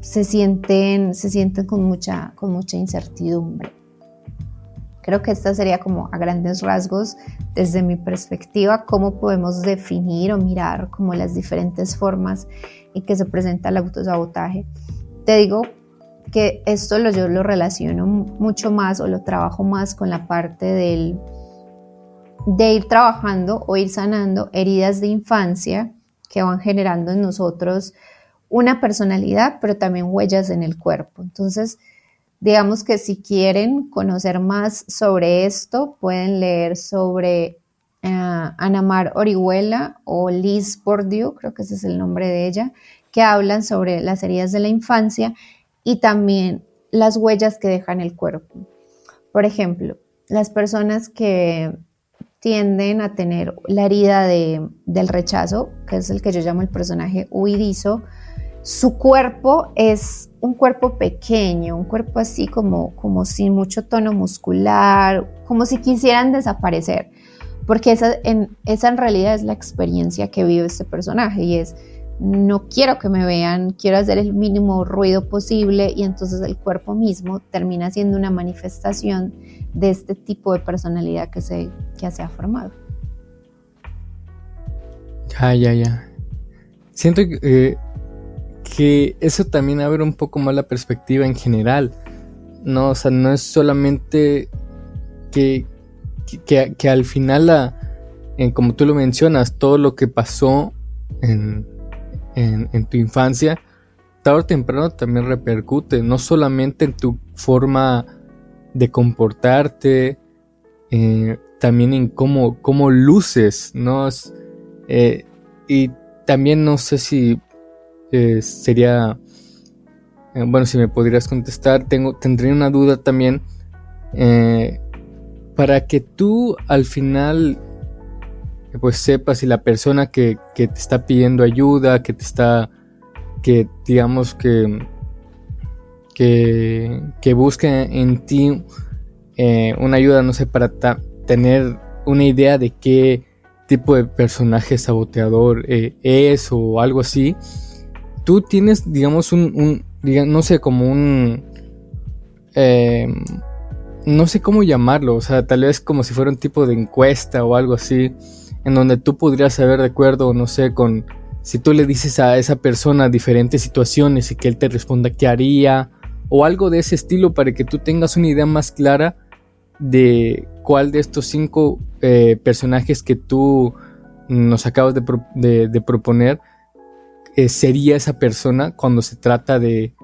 se, sienten, se sienten con mucha, con mucha incertidumbre. Creo que esta sería como a grandes rasgos, desde mi perspectiva, cómo podemos definir o mirar como las diferentes formas en que se presenta el autosabotaje. Te digo que esto lo, yo lo relaciono mucho más o lo trabajo más con la parte del, de ir trabajando o ir sanando heridas de infancia que van generando en nosotros una personalidad, pero también huellas en el cuerpo. Entonces, digamos que si quieren conocer más sobre esto, pueden leer sobre uh, Ana Mar Orihuela o Liz Bourdieu, creo que ese es el nombre de ella, que hablan sobre las heridas de la infancia y también las huellas que dejan el cuerpo. Por ejemplo, las personas que tienden a tener la herida del rechazo, que es el que yo llamo el personaje huidizo, su cuerpo es un cuerpo pequeño, un cuerpo así como, como sin mucho tono muscular, como si quisieran desaparecer, porque esa en, esa en realidad es la experiencia que vive este personaje y es no quiero que me vean, quiero hacer el mínimo ruido posible y entonces el cuerpo mismo termina siendo una manifestación de este tipo de personalidad que se, que se ha formado. Ya, ya, ya. Siento que, eh, que eso también abre un poco más la perspectiva en general. No, o sea, no es solamente que, que, que al final la, en, como tú lo mencionas, todo lo que pasó en, en, tu infancia, tarde o temprano también repercute, no solamente en tu forma de comportarte, eh, también en cómo, cómo luces, ¿no? Eh, y también no sé si eh, sería, bueno, si me podrías contestar, tengo, tendría una duda también, para que tú al final pues sepas si la persona que, que te está pidiendo ayuda, que te está, que digamos que, que, que busque en ti eh, una ayuda, no sé, para tener una idea de qué tipo de personaje saboteador eh, es o algo así, tú tienes, digamos, un, no sé, como un... Em, no sé cómo llamarlo, o sea, tal vez como si fuera un tipo de encuesta o algo así, en donde tú podrías saber de acuerdo, no sé, con si tú le dices a esa persona diferentes situaciones y que él te responda qué haría o algo de ese estilo para que tú tengas una idea más clara de cuál de estos cinco eh, personajes que tú nos acabas de, proponer eh, sería esa persona cuando se trata de,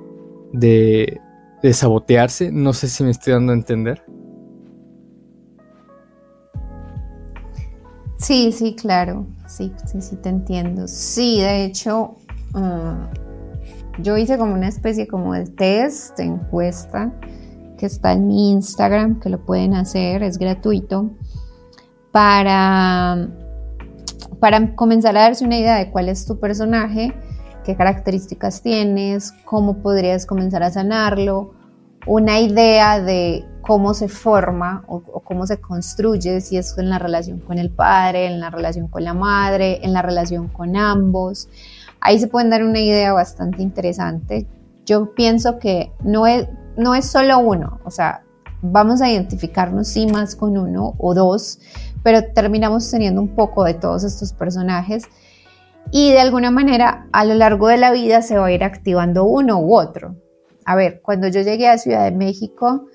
de, de sabotearse. No sé si me estoy dando a entender. Sí, sí, claro. Sí, sí, sí, te entiendo. Sí, de hecho, ah, yo hice como una especie como de test, de encuesta, que está en mi Instagram, que lo pueden hacer, es gratuito, para, para comenzar a darse una idea de cuál es tu personaje, qué características tienes, cómo podrías comenzar a sanarlo, una idea de cómo se forma o, cómo se construye, si es en la relación con el padre, en la relación con la madre, en la relación con ambos. Ahí se pueden dar una idea bastante interesante. Yo pienso que no es, no es solo uno, o sea, vamos a identificarnos sí más con uno o dos, pero terminamos teniendo un poco de todos estos personajes y de alguna manera a lo largo de la vida se va a ir activando uno u otro. A ver, cuando yo llegué a Ciudad de México,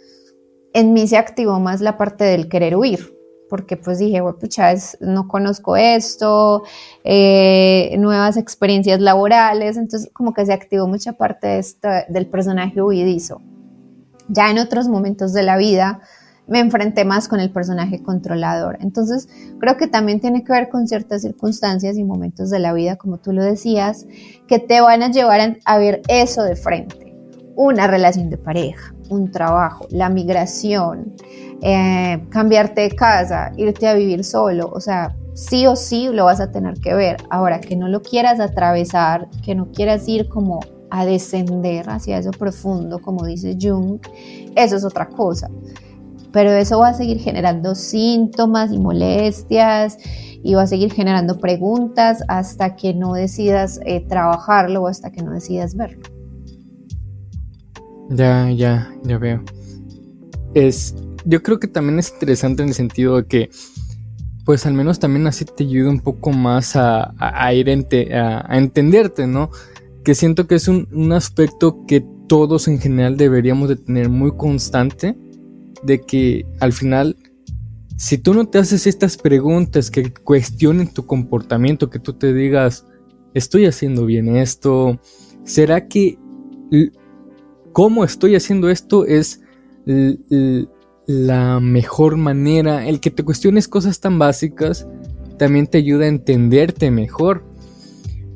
en mí se activó más la parte del querer huir, porque pues dije, pucha, no conozco esto, eh, nuevas experiencias laborales, entonces como que se activó mucha parte de del personaje huidizo. Ya en otros momentos de la vida me enfrenté más con el personaje controlador. Entonces creo que también tiene que ver con ciertas circunstancias y momentos de la vida, como tú lo decías, que te van a llevar a ver eso de frente una relación de pareja, un trabajo, la migración, eh, cambiarte de casa, irte a vivir solo, o sea, sí o sí lo vas a tener que ver. Ahora, que no lo quieras atravesar, que no quieras ir como a descender hacia eso profundo, como dice Jung, eso es otra cosa. Pero eso va a seguir generando síntomas y molestias y va a seguir generando preguntas hasta que no decidas eh, trabajarlo o hasta que no decidas verlo. Ya, ya, ya veo. Es, yo creo que también es interesante en el sentido de que, pues al menos también así te ayuda un poco más a, ir a, entenderte, ¿no? Que siento que es un, un, aspecto que todos en general deberíamos de tener muy constante, de que al final, si tú no te haces estas preguntas que cuestionen tu comportamiento, que tú te digas, estoy haciendo bien esto, ¿será que cómo estoy haciendo esto es la mejor manera. El que te cuestiones cosas tan básicas también te ayuda a entenderte mejor.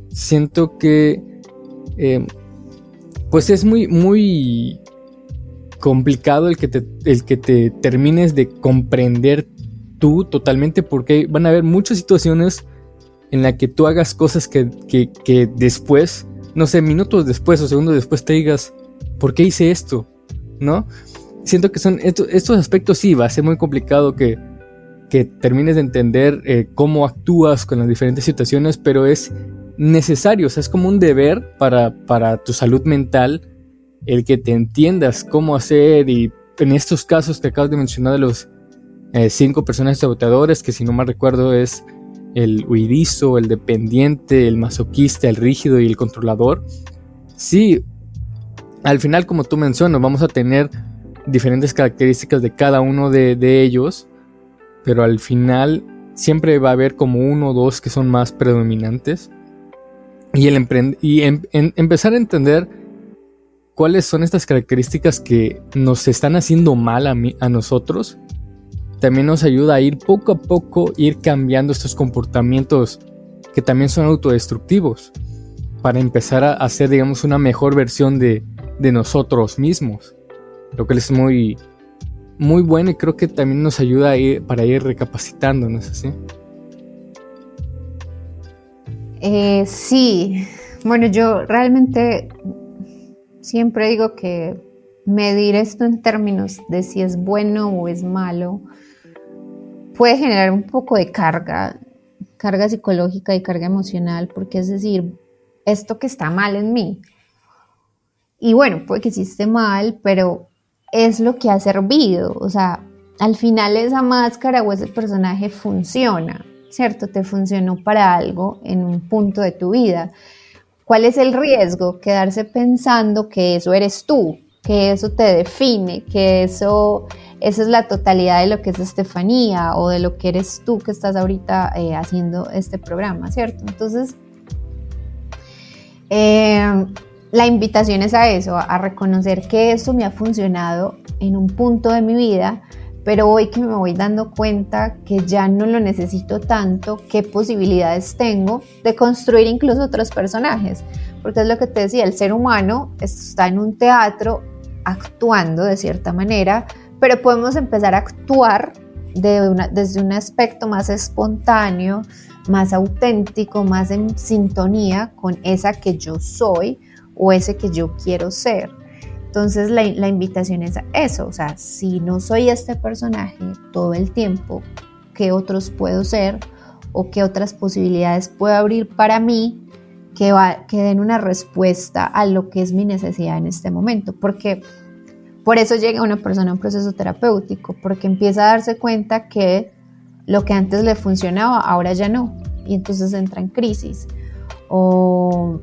Siento que em, pues es muy, muy complicado el que, te, el que te termines de comprender tú totalmente porque van a haber muchas situaciones en las que tú hagas cosas que, que después, no sé, minutos después o segundos después te digas, ¿por qué hice esto? ¿No? Siento que son estos, aspectos sí, va a ser muy complicado que, que termines de entender eh, cómo actúas con las diferentes situaciones, pero es necesario, o sea, es como un deber para, para tu salud mental el que te entiendas cómo hacer y en estos casos que acabas de mencionar de los eh, cinco personajes saboteadores, que si no mal recuerdo es el huidizo, el dependiente, el masoquista, el rígido y el controlador. Sí, al final, como tú mencionas, vamos a tener diferentes características de cada uno de, ellos, pero al final siempre va a haber como uno o dos que son más predominantes. Y, el y em, empezar a entender cuáles son estas características que nos están haciendo mal a, a nosotros, también nos ayuda a ir poco a poco, ir cambiando estos comportamientos que también son autodestructivos, para empezar a hacer, digamos, una mejor versión de, de nosotros mismos, lo que es muy, muy bueno y creo que también nos ayuda a ir, para ir recapacitando, ¿no es así? Eh, sí, bueno, yo realmente siempre digo que medir esto en términos de si es bueno o es malo puede generar un poco de carga, carga psicológica y carga emocional, porque es decir, esto que está mal en mí. Y bueno, puede que sí mal, pero es lo que ha servido. O sea, al final esa máscara o ese personaje funciona, ¿cierto? Te funcionó para algo en un punto de tu vida. ¿Cuál es el riesgo? Quedarse pensando que eso eres tú, que eso te define, que eso, es la totalidad de lo que es Estefanía o de lo que eres tú que estás ahorita eh, haciendo este programa, ¿cierto? Entonces, eh, la invitación es a eso, a reconocer que eso me ha funcionado en un punto de mi vida, pero hoy que me voy dando cuenta que ya no lo necesito tanto, qué posibilidades tengo de construir incluso otros personajes. Porque es lo que te decía, el ser humano está en un teatro actuando de cierta manera, pero podemos empezar a actuar desde un aspecto más espontáneo, más auténtico, más en sintonía con esa que yo soy o ese que yo quiero ser. Entonces la, la, invitación es a eso, o sea, si no soy este personaje todo el tiempo, ¿qué otros puedo ser o qué otras posibilidades puedo abrir para mí que, va, que den una respuesta a lo que es mi necesidad en este momento? Porque por eso llega una persona a un proceso terapéutico, porque empieza a darse cuenta que lo que antes le funcionaba ahora ya no, y entonces entra en crisis. O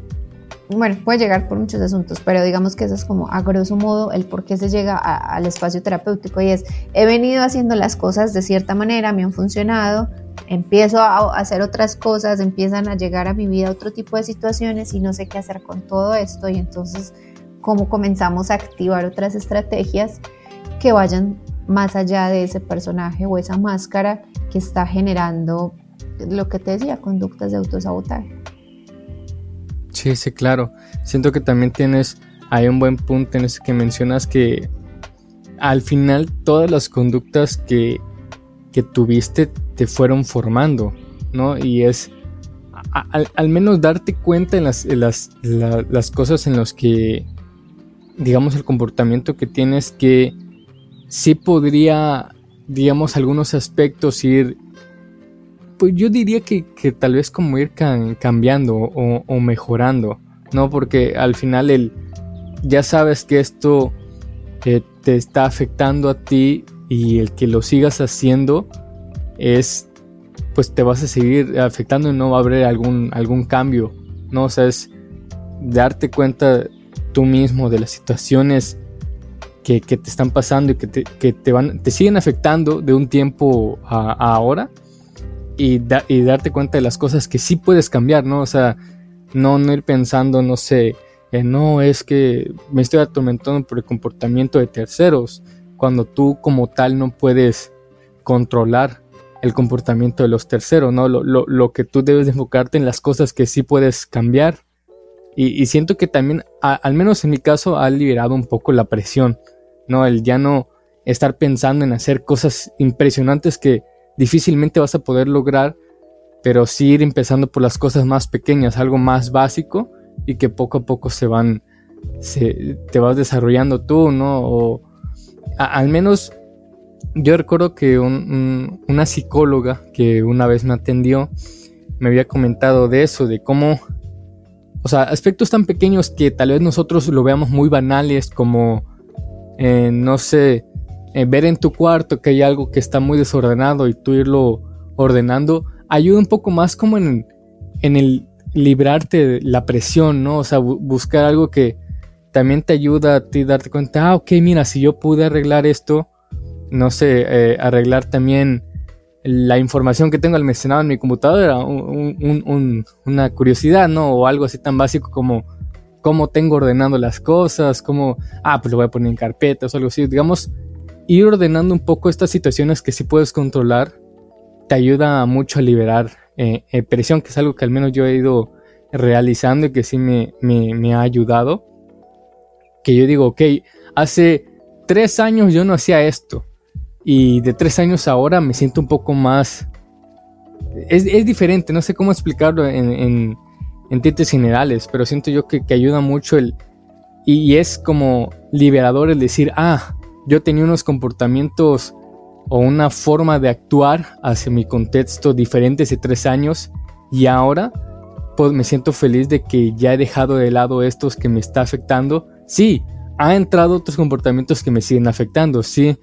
bueno, puede llegar por muchos asuntos, pero digamos que eso es como a grosso modo el por qué se llega al espacio terapéutico y es, he venido haciendo las cosas de cierta manera, me han funcionado, empiezo a hacer otras cosas, empiezan a llegar a mi vida otro tipo de situaciones y no sé qué hacer con todo esto y entonces cómo comenzamos a activar otras estrategias que vayan más allá de ese personaje o esa máscara que está generando lo que te decía, conductas de autosabotaje. Sí, sí, claro. Siento que también tienes hay un buen punto en ese que mencionas que al final todas las conductas que, que tuviste te fueron formando, ¿no? Y es al, menos darte cuenta en las, las, las cosas en las que, digamos, el comportamiento que tienes que sí podría, digamos, algunos aspectos ir pues yo diría que, tal vez como ir cambiando o, mejorando, ¿no? Porque al final el, ya sabes que esto eh, te está afectando a ti y el que lo sigas haciendo es, pues te vas a seguir afectando y no va a haber algún, algún cambio, ¿no? O sea, es darte cuenta tú mismo de las situaciones que, te están pasando y que te, que te, van, te siguen afectando de un tiempo a ahora y, darte cuenta de las cosas que sí puedes cambiar, ¿no? O sea, no, no ir pensando, no sé, no es que me estoy atormentando por el comportamiento de terceros, cuando tú como tal no puedes controlar el comportamiento de los terceros, ¿no? Lo, que tú debes enfocarte en las cosas que sí puedes cambiar. Y, siento que también, al menos en mi caso, ha liberado un poco la presión, ¿no? El ya no estar pensando en hacer cosas impresionantes que difícilmente vas a poder lograr, pero sí ir empezando por las cosas más pequeñas, algo más básico y que poco a poco se van, se, te vas desarrollando tú, ¿no? O al menos yo recuerdo que una psicóloga que una vez me atendió me había comentado de eso, de cómo, o sea, aspectos tan pequeños que tal vez nosotros lo veamos muy banales como, eh, no sé, eh, ver en tu cuarto que hay algo que está muy desordenado y tú irlo ordenando, ayuda un poco más como en, en el librarte de la presión, ¿no? O sea, buscar algo que también te ayuda a ti darte cuenta, ah, ok, mira, si yo pude arreglar esto, no sé, eh, arreglar también la información que tengo almacenada en mi computadora, una curiosidad, ¿no? O algo así tan básico como cómo tengo ordenando las cosas, cómo, ah, pues lo voy a poner en carpetas o algo así. Digamos, ir ordenando un poco estas situaciones que sí puedes controlar te ayuda mucho a liberar eh, eh, presión, que es algo que al menos yo he ido realizando y que sí me, me ha ayudado. Que yo digo, ok, hace tres años yo no hacía esto y de tres años ahora me siento un poco más... Es, diferente, no sé cómo explicarlo en, en, en generales, pero siento yo que, ayuda mucho el... Y, es como liberador el decir, ah, yo tenía unos comportamientos o una forma de actuar hacia mi contexto diferente hace tres años y ahora pues, me siento feliz de que ya he dejado de lado estos que me está afectando. Sí, ha entrado otros comportamientos que me siguen afectando, sí,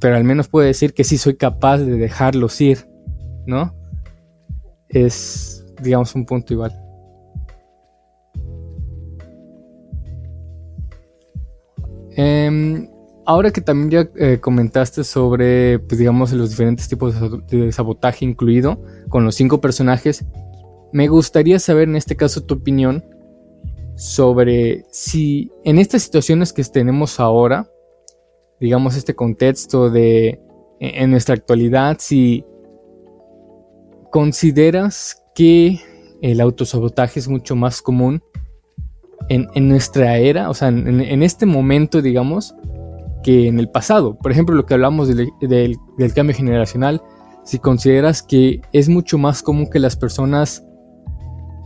pero al menos puedo decir que sí soy capaz de dejarlos ir, ¿no? Es, digamos, un punto igual. Em, ahora que también ya eh, comentaste sobre, pues digamos, los diferentes tipos de sabotaje incluido con los cinco personajes, me gustaría saber en este caso tu opinión sobre si en estas situaciones que tenemos ahora, digamos, este contexto de en nuestra actualidad, si consideras que el autosabotaje es mucho más común en, nuestra era, o sea, en, este momento, digamos, que en el pasado. Por ejemplo, lo que hablamos del, cambio generacional, si consideras que es mucho más común que las personas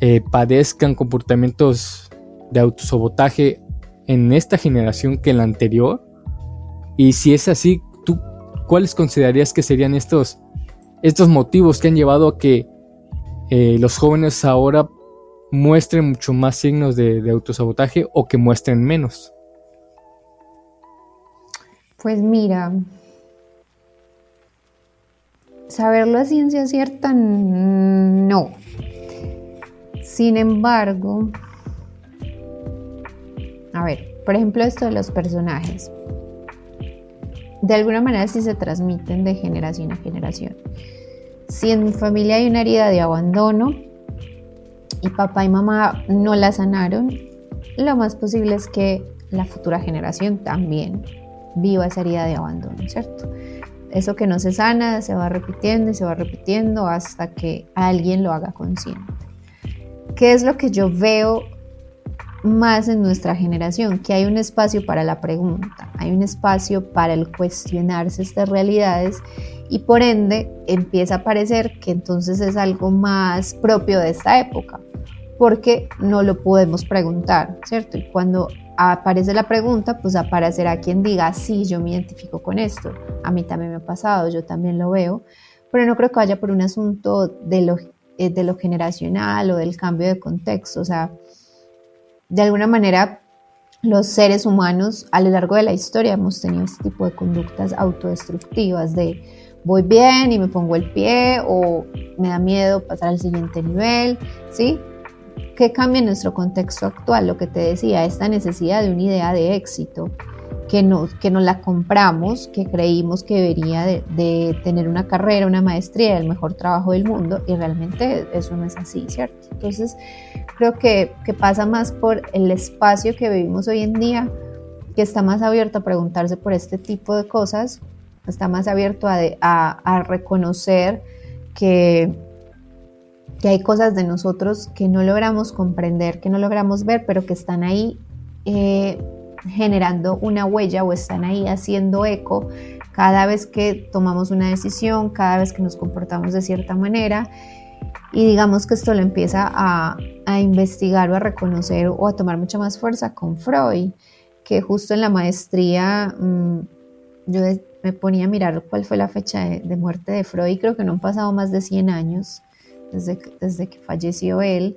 eh, padezcan comportamientos de autosabotaje en esta generación que en la anterior, y si es así, ¿tú cuáles considerarías que serían estos, estos motivos que han llevado a que eh, los jóvenes ahora muestren mucho más signos de, autosabotaje o que muestren menos? Pues mira, saberlo a ciencia cierta, no. Sin embargo, a ver, por ejemplo, esto de los personajes de alguna manera sí se transmiten de generación a generación. Si en mi familia hay una herida de abandono y papá y mamá no la sanaron, lo más posible es que la futura generación también viva esa herida de abandono, ¿cierto? Eso que no se sana se va repitiendo y se va repitiendo hasta que alguien lo haga consciente. ¿Qué es lo que yo veo más en nuestra generación, que hay un espacio para la pregunta, hay un espacio para el cuestionarse estas realidades y por ende empieza a parecer que entonces es algo más propio de esta época, porque no lo podemos preguntar, ¿cierto? Y cuando aparece la pregunta, pues aparecerá quien diga, sí, yo me identifico con esto, a mí también me ha pasado, yo también lo veo, pero no creo que vaya por un asunto de lo, eh, de lo generacional o del cambio de contexto, o sea, de alguna manera los seres humanos a lo largo de la historia hemos tenido este tipo de conductas autodestructivas de voy bien y me pongo el pie o me da miedo pasar al siguiente nivel, ¿sí? ¿Qué cambia en nuestro contexto actual? Lo que te decía, esta necesidad de una idea de éxito que nos, que nos la compramos, que creímos que debería de, tener una carrera, una maestría, el mejor trabajo del mundo, y realmente eso no es así, ¿cierto? Entonces, creo que, que pasa más por el espacio que vivimos hoy en día, que está más abierto a preguntarse por este tipo de cosas, está más abierto a, reconocer que, que hay cosas de nosotros que no logramos comprender, que no logramos ver, pero que están ahí eh, generando una huella o están ahí haciendo eco cada vez que tomamos una decisión, cada vez que nos comportamos de cierta manera. Y digamos que esto lo empieza a, investigar o a reconocer o a tomar mucha más fuerza con Freud, que justo en la maestría mm, yo me ponía a mirar cuál fue la fecha de, muerte de Freud, creo que no han pasado más de 100 años desde, desde que falleció él.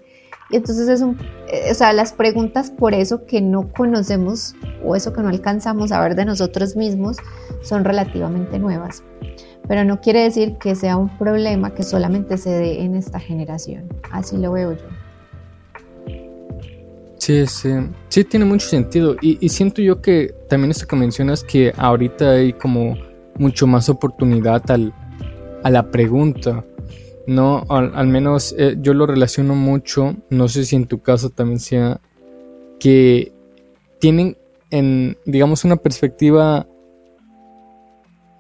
Y entonces es un, eh, o sea, las preguntas por eso que no conocemos o eso que no alcanzamos a ver de nosotros mismos son relativamente nuevas. Pero no quiere decir que sea un problema que solamente se dé en esta generación. Así lo veo yo. Sí, sí, sí tiene mucho sentido. Y, siento yo que también esto que mencionas que ahorita hay como mucho más oportunidad al, a la pregunta. No, al, menos eh, yo lo relaciono mucho, no sé si en tu caso también sea, que tienen en, digamos, una perspectiva,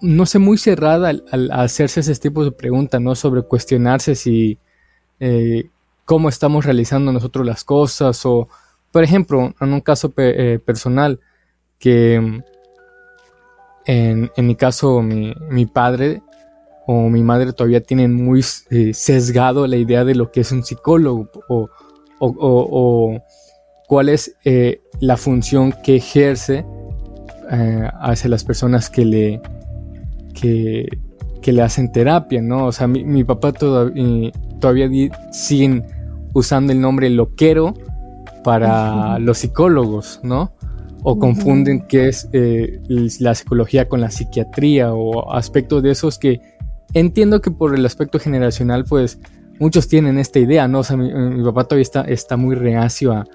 no sé, muy cerrada al, hacerse ese tipo de preguntas, ¿no? Sobre cuestionarse si, eh, cómo estamos realizando nosotros las cosas o, por ejemplo, en un caso eh, personal, que en, mi caso mi, mi padre o mi madre todavía tienen muy eh, sesgado la idea de lo que es un psicólogo o, cuál es eh, la función que ejerce eh, hacia las personas que le, que, le hacen terapia, ¿no? O sea, mi, papá todavía, todavía siguen usando el nombre loquero para los psicólogos, ¿no? O confunden qué es la psicología con la psiquiatría o aspectos de esos que entiendo que por el aspecto generacional, pues muchos tienen esta idea, ¿no? O sea, mi, papá todavía está, muy reacio a,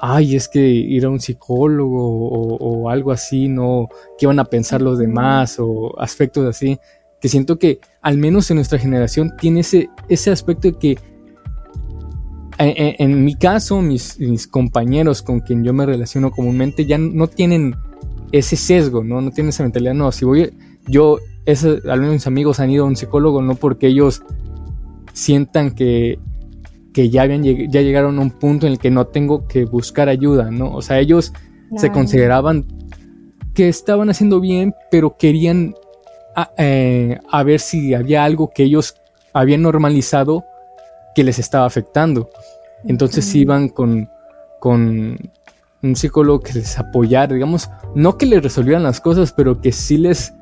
ay, es que ir a un psicólogo o, algo así, ¿no? ¿Qué van a pensar los demás? O aspectos así. Que siento que, al menos en nuestra generación, tiene ese, ese aspecto de que, en, mi caso, mis, compañeros con quien yo me relaciono comúnmente ya no tienen ese sesgo, ¿no? No tienen esa mentalidad, no, si voy, yo al menos mis amigos han ido a un psicólogo no porque ellos sientan que, que ya, habían, ya llegaron a un punto en el que no tengo que buscar ayuda, ¿no? O sea, ellos se consideraban que estaban haciendo bien, pero querían eh, a, ver si había algo que ellos habían normalizado que les estaba afectando. Entonces iban con, con un psicólogo que les apoyara, digamos, no que les resolvieran las cosas, pero que sí les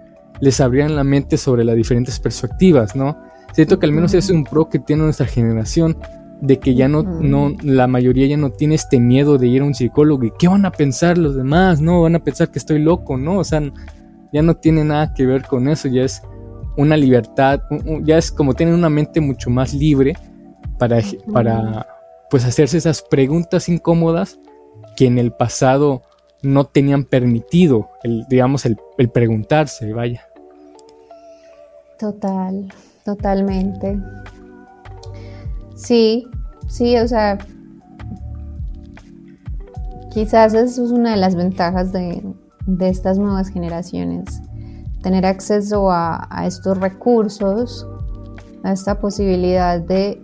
les abrían la mente sobre las diferentes perspectivas, ¿no? Siento que al menos es un pro que tiene nuestra generación, de que ya no, no, la mayoría ya no tiene este miedo de ir a un psicólogo y qué van a pensar los demás, no, van a pensar que estoy loco, ¿no? O sea, ya no tiene nada que ver con eso, ya es una libertad, ya es como tienen una mente mucho más libre para, para pues hacerse esas preguntas incómodas que en el pasado no tenían permitido el, digamos, el, el preguntarse, vaya. Total, totalmente. Sí, sí, o sea, quizás eso es una de las ventajas de, estas nuevas generaciones, tener acceso a, a, estos recursos, a esta posibilidad de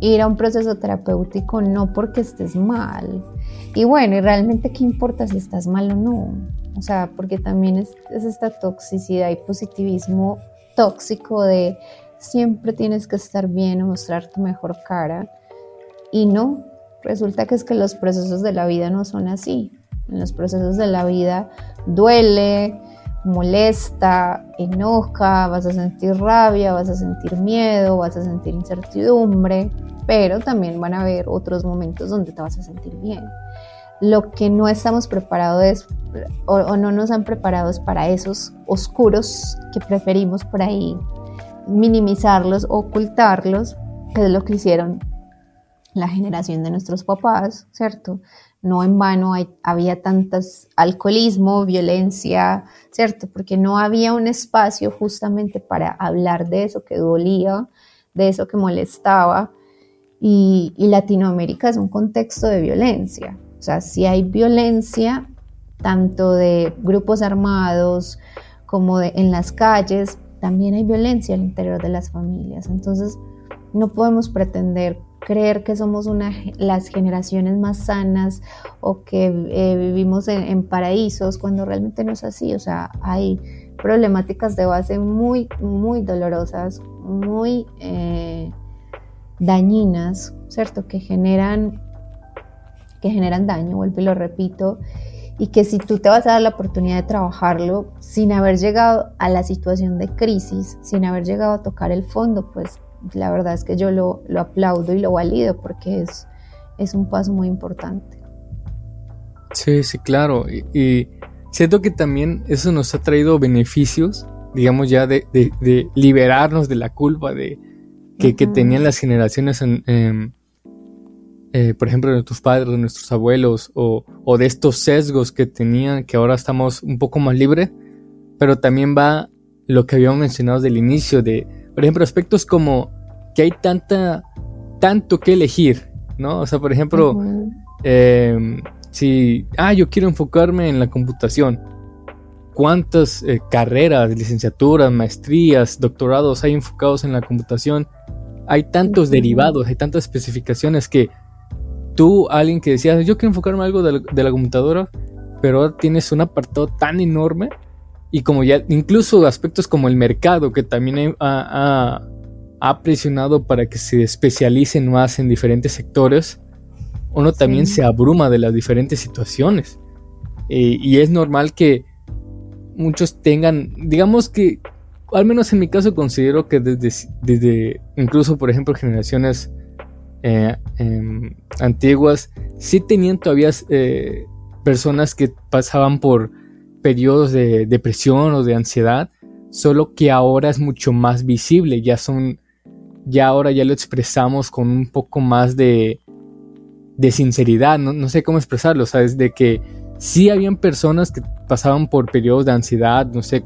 ir a un proceso terapéutico no porque estés mal. Y bueno, y realmente qué importa si estás mal o no. O sea, porque también es, es esta toxicidad y positivismo tóxico de siempre tienes que estar bien o mostrar tu mejor cara. Y no, resulta que es que los procesos de la vida no son así. En los procesos de la vida duele, molesta, enoja, vas a sentir rabia, vas a sentir miedo, vas a sentir incertidumbre, pero también van a haber otros momentos donde te vas a sentir bien. Lo que no estamos preparados es, o, no nos han preparado es para esos oscuros que preferimos por ahí minimizarlos, ocultarlos, que es lo que hicieron la generación de nuestros papás, ¿cierto? No en vano había tantas alcoholismo, violencia, ¿cierto? Porque no había un espacio justamente para hablar de eso que dolía, de eso que molestaba. y Latinoamérica es un contexto de violencia, sea, si hay violencia, tanto de grupos armados como en las calles, también hay violencia al interior de las familias. Entonces, no podemos pretender creer que somos una, las generaciones más sanas o que eh, vivimos en, paraísos cuando realmente no es así. O sea, hay problemáticas de base muy, muy dolorosas, muy eh, dañinas, ¿cierto? Que generan que generan daño, vuelvo y lo repito, y que si tú te vas a dar la oportunidad de trabajarlo sin haber llegado a la situación de crisis, sin haber llegado a tocar el fondo, pues la verdad es que yo lo, lo aplaudo y lo valido porque es, es un paso muy importante. Sí, sí, claro. Y, siento que también eso nos ha traído beneficios, digamos ya de, de, liberarnos de la culpa de que, que tenían las generaciones en eh, por ejemplo, de nuestros padres, de nuestros abuelos, o, de estos sesgos que tenían, que ahora estamos un poco más libres, pero también va lo que habíamos mencionado desde el inicio, de por ejemplo, aspectos como que hay tanta, tanto que elegir, ¿no? O sea, por ejemplo, em, si, ah, yo quiero enfocarme en la computación, ¿cuántas eh, carreras, licenciaturas, maestrías, doctorados hay enfocados en la computación? Hay tantos derivados, hay tantas especificaciones que tú, alguien que decía, yo quiero enfocarme en algo de la, computadora, pero ahora tienes un apartado tan enorme y como ya, incluso aspectos como el mercado, que también ha, presionado para que se especialicen más en diferentes sectores, uno también se abruma de las diferentes situaciones. Eh, y es normal que muchos tengan, digamos que, al menos en mi caso considero que desde, desde incluso por ejemplo generaciones eh, em, antiguas, sí tenían todavía eh, personas que pasaban por periodos de depresión o de ansiedad, solo que ahora es mucho más visible, ya son, ya ahora ya lo expresamos con un poco más de, de sinceridad, no, sé cómo expresarlo, sabes, de que sí habían personas que pasaban por periodos de ansiedad, no sé,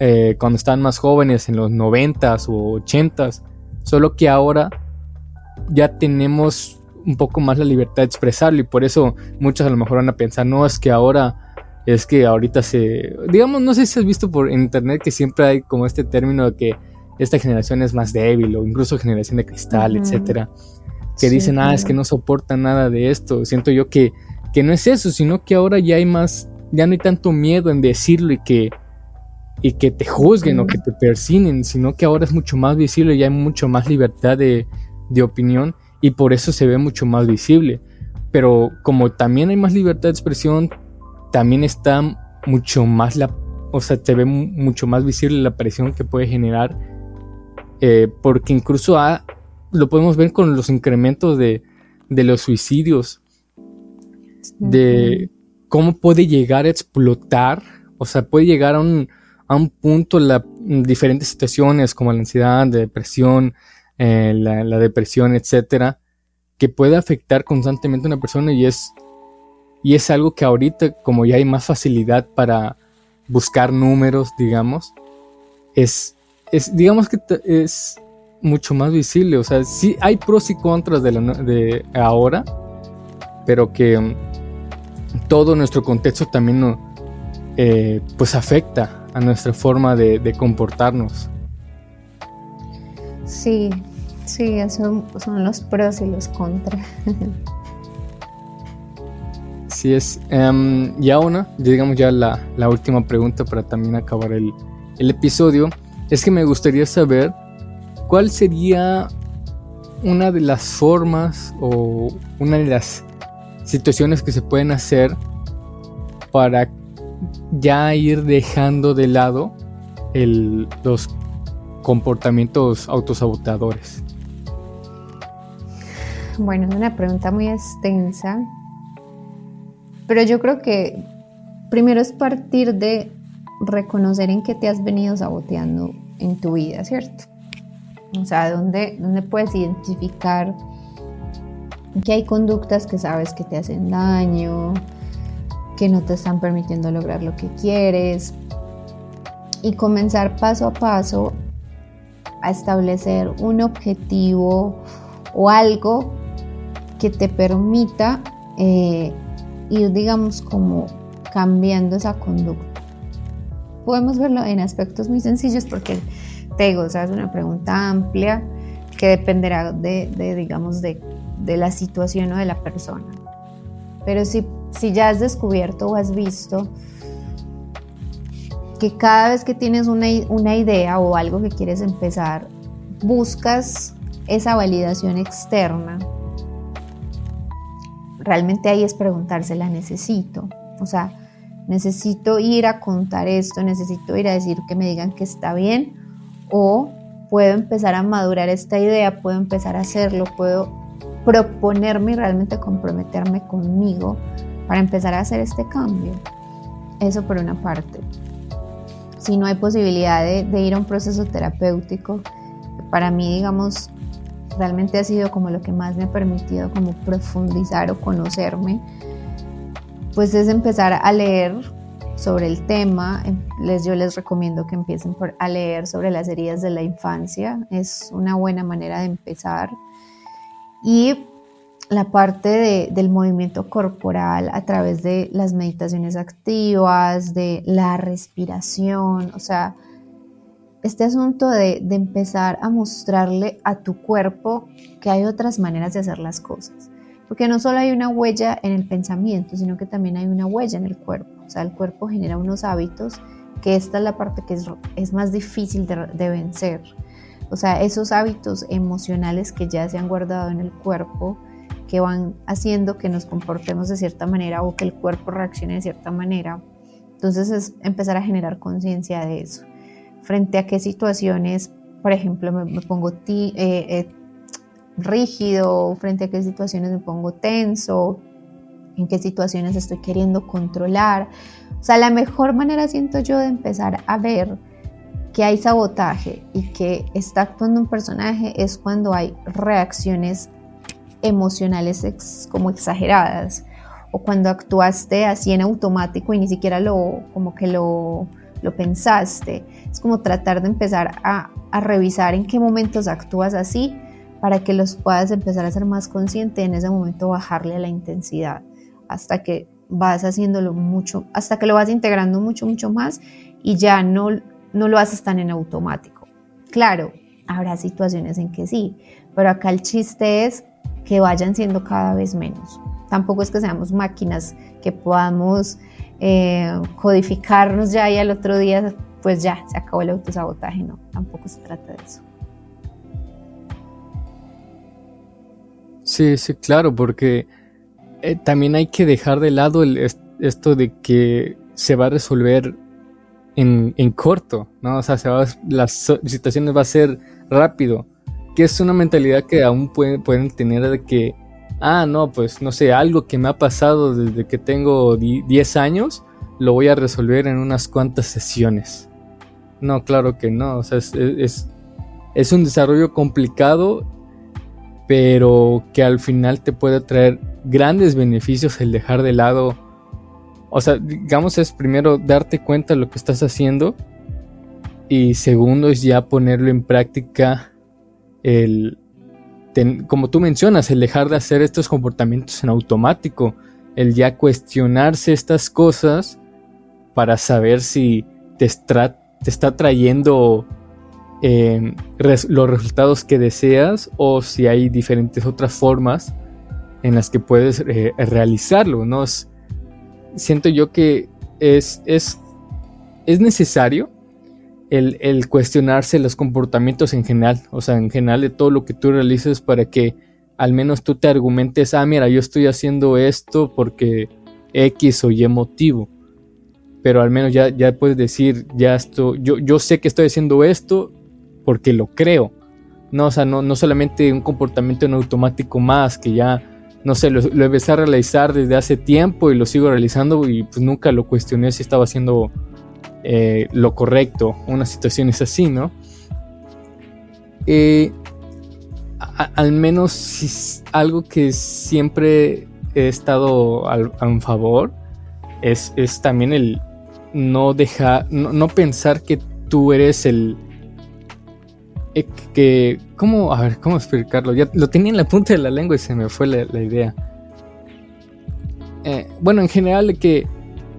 eh, cuando estaban más jóvenes, en los noventas o ochentas, solo que ahora ya tenemos un poco más la libertad de expresarlo y por eso muchos a lo mejor van a pensar, no, es que ahora, es que ahorita se, digamos, no sé si has visto por internet que siempre hay como este término de que esta generación es más débil o incluso generación de cristal, etcétera, que dicen, ah, es que no soportan nada de esto. Siento yo que, que no es eso, sino que ahora ya hay más, ya no hay tanto miedo en decirlo y que, y que te juzguen o que te persinen, sino que ahora es mucho más visible y hay mucho más libertad de, de opinión y por eso se ve mucho más visible. Pero como también hay más libertad de expresión, también está mucho más la, o sea, se ve mucho más visible la presión que puede generar, eh, porque incluso lo podemos ver con los incrementos de, de los suicidios, de cómo puede llegar a explotar, o sea, puede llegar a un, a un punto la diferentes situaciones como la ansiedad, la depresión, eh, la, depresión, etcétera, que puede afectar constantemente a una persona y es, y es algo que ahorita, como ya hay más facilidad para buscar números, digamos, es, es digamos que es mucho más visible. O sea, sí hay pros y contras de, ahora, pero que um, todo nuestro contexto también eh, pues afecta a nuestra forma de comportarnos. Sí, sí, eso son los pros y los contras. Sí es. Um, y ahora, digamos ya la, última pregunta para también acabar el, episodio, es que me gustaría saber cuál sería una de las formas o una de las situaciones que se pueden hacer para ya ir dejando de lado el, los comportamientos autosabotadores? Bueno, es una pregunta muy extensa, pero yo creo que primero es partir de reconocer en qué te has venido saboteando en tu vida, ¿cierto? O sea, ¿dónde, dónde puedes identificar que hay conductas que sabes que te hacen daño, que no te están permitiendo lograr lo que quieres, y comenzar paso a paso a establecer un objetivo o algo que te permita eh, ir, digamos, como cambiando esa conducta. Podemos verlo en aspectos muy sencillos porque te digo, es una pregunta amplia que dependerá de, digamos, de, la situación o de la persona. Pero si, si ya has descubierto o has visto que cada vez que tienes una, idea o algo que quieres empezar, buscas esa validación externa, realmente ahí es preguntarse, ¿la necesito? O sea, necesito ir a contar esto, necesito ir a decir que me digan que está bien o puedo empezar a madurar esta idea, puedo empezar a hacerlo, puedo proponerme y realmente comprometerme conmigo para empezar a hacer este cambio. Eso por una parte si no hay posibilidad de, ir a un proceso terapéutico, para mí, digamos, realmente ha sido como lo que más me ha permitido como profundizar o conocerme, pues es empezar a leer sobre el tema, em, les, yo les recomiendo que empiecen por, a leer sobre las heridas de la infancia. Es una buena manera de empezar. Y la parte del movimiento corporal a través de las meditaciones activas, de la respiración, o sea, este asunto de, de, empezar a mostrarle a tu cuerpo que hay otras maneras de hacer las cosas. Porque no solo hay una huella en el pensamiento, sino que también hay una huella en el cuerpo. O sea, el cuerpo genera unos hábitos que esta es la parte que es, es más difícil de, de vencer. O sea, esos hábitos emocionales que ya se han guardado en el cuerpo, que van haciendo que nos comportemos de cierta manera o que el cuerpo reaccione de cierta manera. Entonces es empezar a generar conciencia de eso frente a qué situaciones, por ejemplo, me, pongo eh, eh, rígido, frente a qué situaciones me pongo tenso, en qué situaciones estoy queriendo controlar. O sea, la mejor manera siento yo de empezar a ver que hay sabotaje y que está actuando un personaje es cuando hay reacciones emocionales como exageradas o cuando actuaste así en automático y ni siquiera lo como que lo lo pensaste. Es como tratar de empezar a, revisar en qué momentos actúas así para que los puedas empezar a ser más consciente en ese momento bajarle a la intensidad hasta que vas haciéndolo mucho, hasta que lo vas integrando mucho, mucho más y ya no, no lo haces tan en automático. Claro, habrá situaciones en que sí, pero acá el chiste es que vayan siendo cada vez menos. Tampoco es que seamos máquinas que podamos eh, codificarnos ya y al otro día pues ya se acabó el autosabotaje, no, tampoco se trata de eso. Sí, sí, claro, porque eh, también hay que dejar de lado esto de que se va a resolver en, en, corto, ¿no? O sea, se va, las situaciones va a ser rápido, que es una mentalidad que aún pueden, tener de que ah, no, pues no sé, algo que me ha pasado desde que tengo 10 años, lo voy a resolver en unas cuantas sesiones. No, claro que no, o sea, es, es, un desarrollo complicado, pero que al final te puede traer grandes beneficios el dejar de lado. O sea, digamos es primero darte cuenta de lo que estás haciendo y segundo es ya ponerlo en práctica el, como tú mencionas, el dejar de hacer estos comportamientos en automático, el ya cuestionarse estas cosas para saber si te, está, te está trayendo em, los resultados que deseas o si hay diferentes otras formas en las que puedes eh, realizarlo, ¿no? siento yo que es, es, es necesario el, cuestionarse los comportamientos en general, o sea, en general de todo lo que tú realices para que al menos tú te argumentes, ah, mira, yo estoy haciendo esto porque X o Y motivo. Pero al menos ya, ya puedes decir, ya esto, yo, yo sé que estoy haciendo esto porque lo creo. No, o sea, no, no solamente un comportamiento en automático más, que ya, no sé, lo, lo empecé a realizar desde hace tiempo y lo sigo realizando y pues nunca lo cuestioné si estaba haciendo eh, lo correcto, una situación es así, ¿no? Eh, al menos si algo que siempre he estado a favor es, es, también el no dejar, no, pensar que tú eres el, eh, que, ¿cómo? A ver, ¿cómo explicarlo? Ya lo tenía en la punta de la lengua y se me fue la, idea. bueno, en general que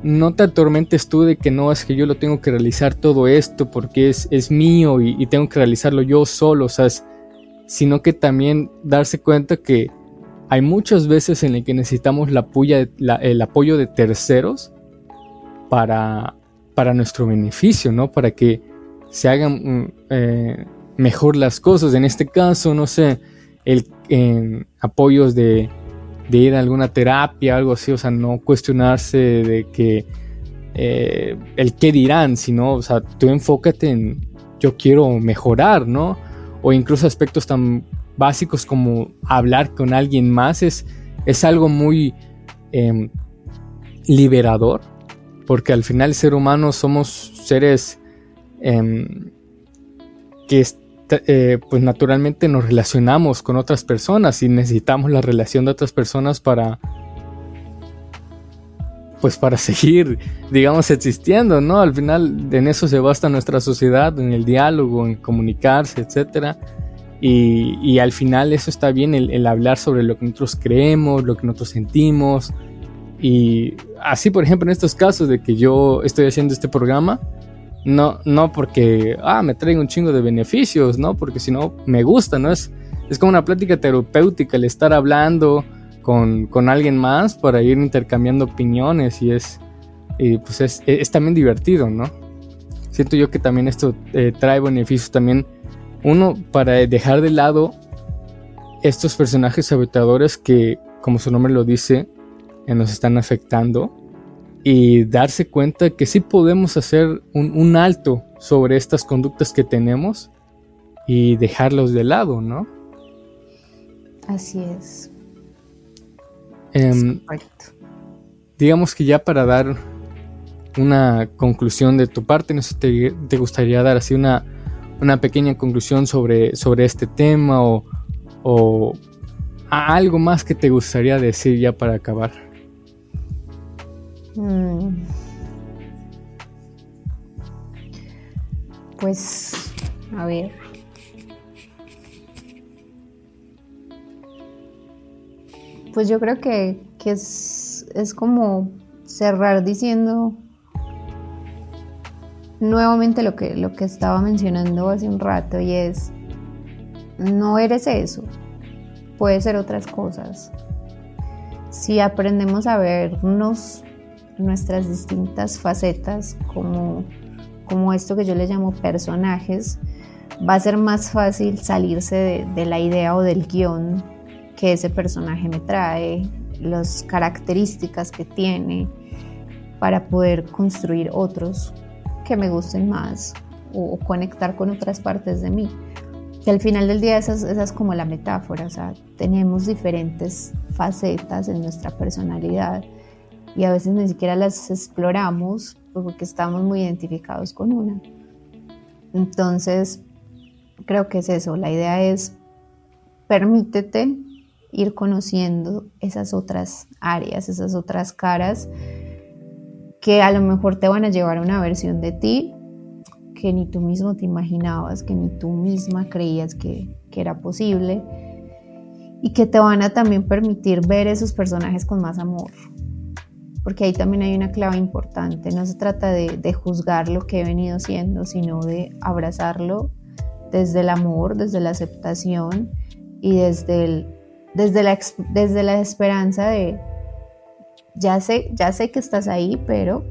no te atormentes tú de que no es que yo lo tengo que realizar todo esto porque es, es mío y, tengo que realizarlo yo solo, o sea, sino que también darse cuenta que hay muchas veces en las que necesitamos el apoyo de terceros para, para nuestro beneficio, ¿no? Para que se hagan mm, eh, mejor las cosas. En este caso, no sé, el, apoyos de de ir a alguna terapia, algo así, o sea, no cuestionarse de que eh, el qué dirán, sino, o sea, tú enfócate en yo quiero mejorar, ¿no? O incluso aspectos tan básicos como hablar con alguien más es, es algo muy em, liberador, porque al final el ser humano somos seres em, que eh, pues naturalmente nos relacionamos con otras personas y necesitamos la relación de otras personas para pues para seguir, digamos, existiendo, ¿no? Al final en eso se basa nuestra sociedad, en el diálogo, en comunicarse, etcétera. Y, al final eso está bien, el, hablar sobre lo que nosotros creemos, lo que nosotros sentimos. Y así, por ejemplo, en estos casos de que yo estoy haciendo este programa, no, no porque, ah, me traigo un chingo de beneficios, ¿no? Porque si no, me gusta, ¿no? Es, es como una plática terapéutica el estar hablando con, con alguien más para ir intercambiando opiniones y es, y pues es, es, también divertido, ¿no? Siento yo que también esto eh, trae beneficios también uno, para dejar de lado estos personajes habitadores que, como su nombre lo dice, eh, nos están afectando y darse cuenta que sí podemos hacer un, alto sobre estas conductas que tenemos y dejarlos de lado, ¿no? Así es. Em, digamos que ya para dar una conclusión de tu parte, no sé si te gustaría dar así una, una pequeña conclusión sobre, sobre este tema o, algo más que te gustaría decir ya para acabar. Mm. Pues, a ver. Pues yo creo que, que es, es como cerrar diciendo nuevamente lo que, lo que estaba mencionando hace un rato y es, no eres eso, puede ser otras cosas. Si aprendemos a vernos nuestras distintas facetas como, como esto que yo le llamo personajes, va a ser más fácil salirse de, la idea o del guion que ese personaje me trae, las características que tiene para poder construir otros que me gusten más o, conectar con otras partes de mí. Que al final del día esa es, como la metáfora, o sea, tenemos diferentes facetas en nuestra personalidad y a veces ni siquiera las exploramos porque estamos muy identificados con una. Entonces, creo que es eso, la idea es permítete ir conociendo esas otras áreas, esas otras caras que a lo mejor te van a llevar a una versión de ti que ni tú mismo te imaginabas, que ni tú misma creías que, era posible y que te van a también permitir ver esos personajes con más amor. Porque ahí también hay una clave importante. No se trata de, juzgar lo que he venido siendo, sino de abrazarlo desde el amor, desde la aceptación y desde, el, desde, la, desde la esperanza de, ya sé, ya sé que estás ahí, pero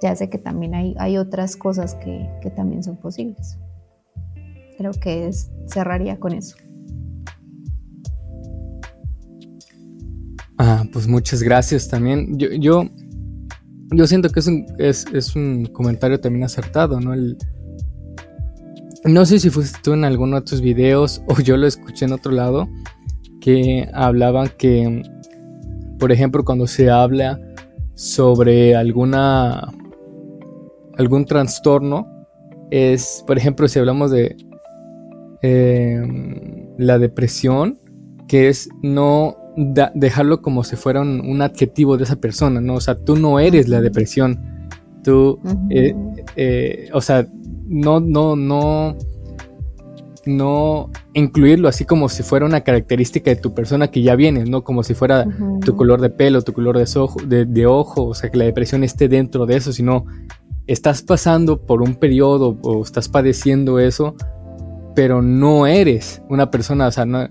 ya sé que también hay, hay otras cosas que, también son posibles. Creo que cerraría con eso. Ah, pues muchas gracias también. Yo, yo, siento que es un, es, un comentario también acertado, ¿no? El, no sé si fuiste tú en alguno de tus videos o yo lo escuché en otro lado, que hablaban que por ejemplo, cuando se habla sobre alguna algún trastorno, es, por ejemplo, si hablamos de em, la depresión, que es no dejarlo como si fuera un, adjetivo de esa persona, ¿no? O sea, tú no eres la depresión, tú, eh, eh, o sea, no, no, no no incluirlo así como si fuera una característica de tu persona que ya viene, no como si fuera tu color de pelo, tu color de, ojo, de, ojo, o sea, que la depresión esté dentro de eso, sino estás pasando por un periodo o estás padeciendo eso, pero no eres una persona, o sea, no,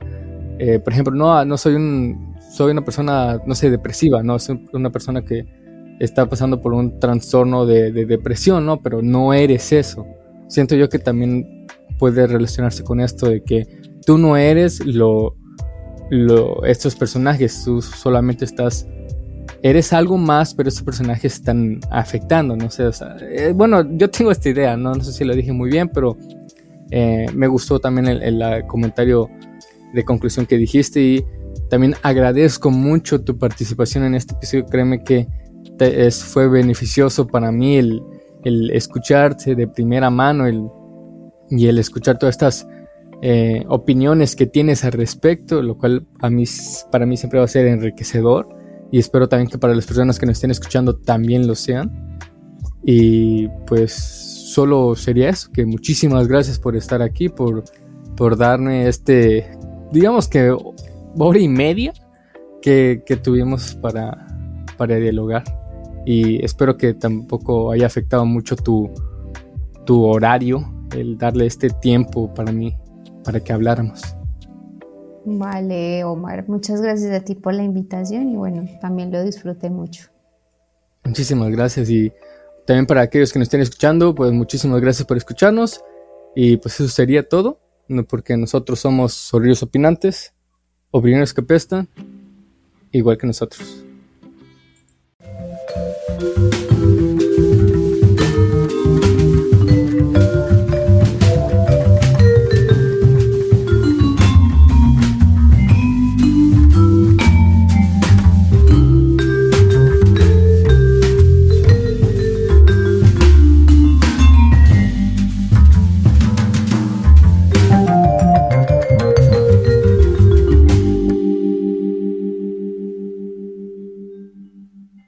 eh, por ejemplo, no, no soy un, soy una persona, no sé, depresiva, no soy una persona que está pasando por un trastorno de, de depresión, ¿no? Pero no eres eso. Siento yo que también puede relacionarse con esto de que tú no eres lo, lo, estos personajes, tú solamente estás, eres algo más, pero estos personajes están afectando, no sé, eh, bueno, yo tengo esta idea, ¿no? no sé si lo dije muy bien, pero eh, me gustó también el, comentario de conclusión que dijiste y también agradezco mucho tu participación en este episodio, créeme que es, fue beneficioso para mí el, el escucharte de primera mano, el y el escuchar todas estas eh, opiniones que tienes al respecto, lo cual a mí, para mí siempre va a ser enriquecedor y espero también que para las personas que nos estén escuchando también lo sean. Y pues solo sería eso, que muchísimas gracias por estar aquí, por, por darme este, digamos que hora y media que, tuvimos para, para dialogar. Y espero que tampoco haya afectado mucho tu, tu horario, el darle este tiempo para mí, para que habláramos. Vale, Omar, muchas gracias a ti por la invitación y bueno, también lo disfruté mucho. Muchísimas gracias y también para aquellos que nos estén escuchando, pues muchísimas gracias por escucharnos y pues eso sería todo, porque nosotros somos zorrillos opinantes, opiniones que pestan, igual que nosotros.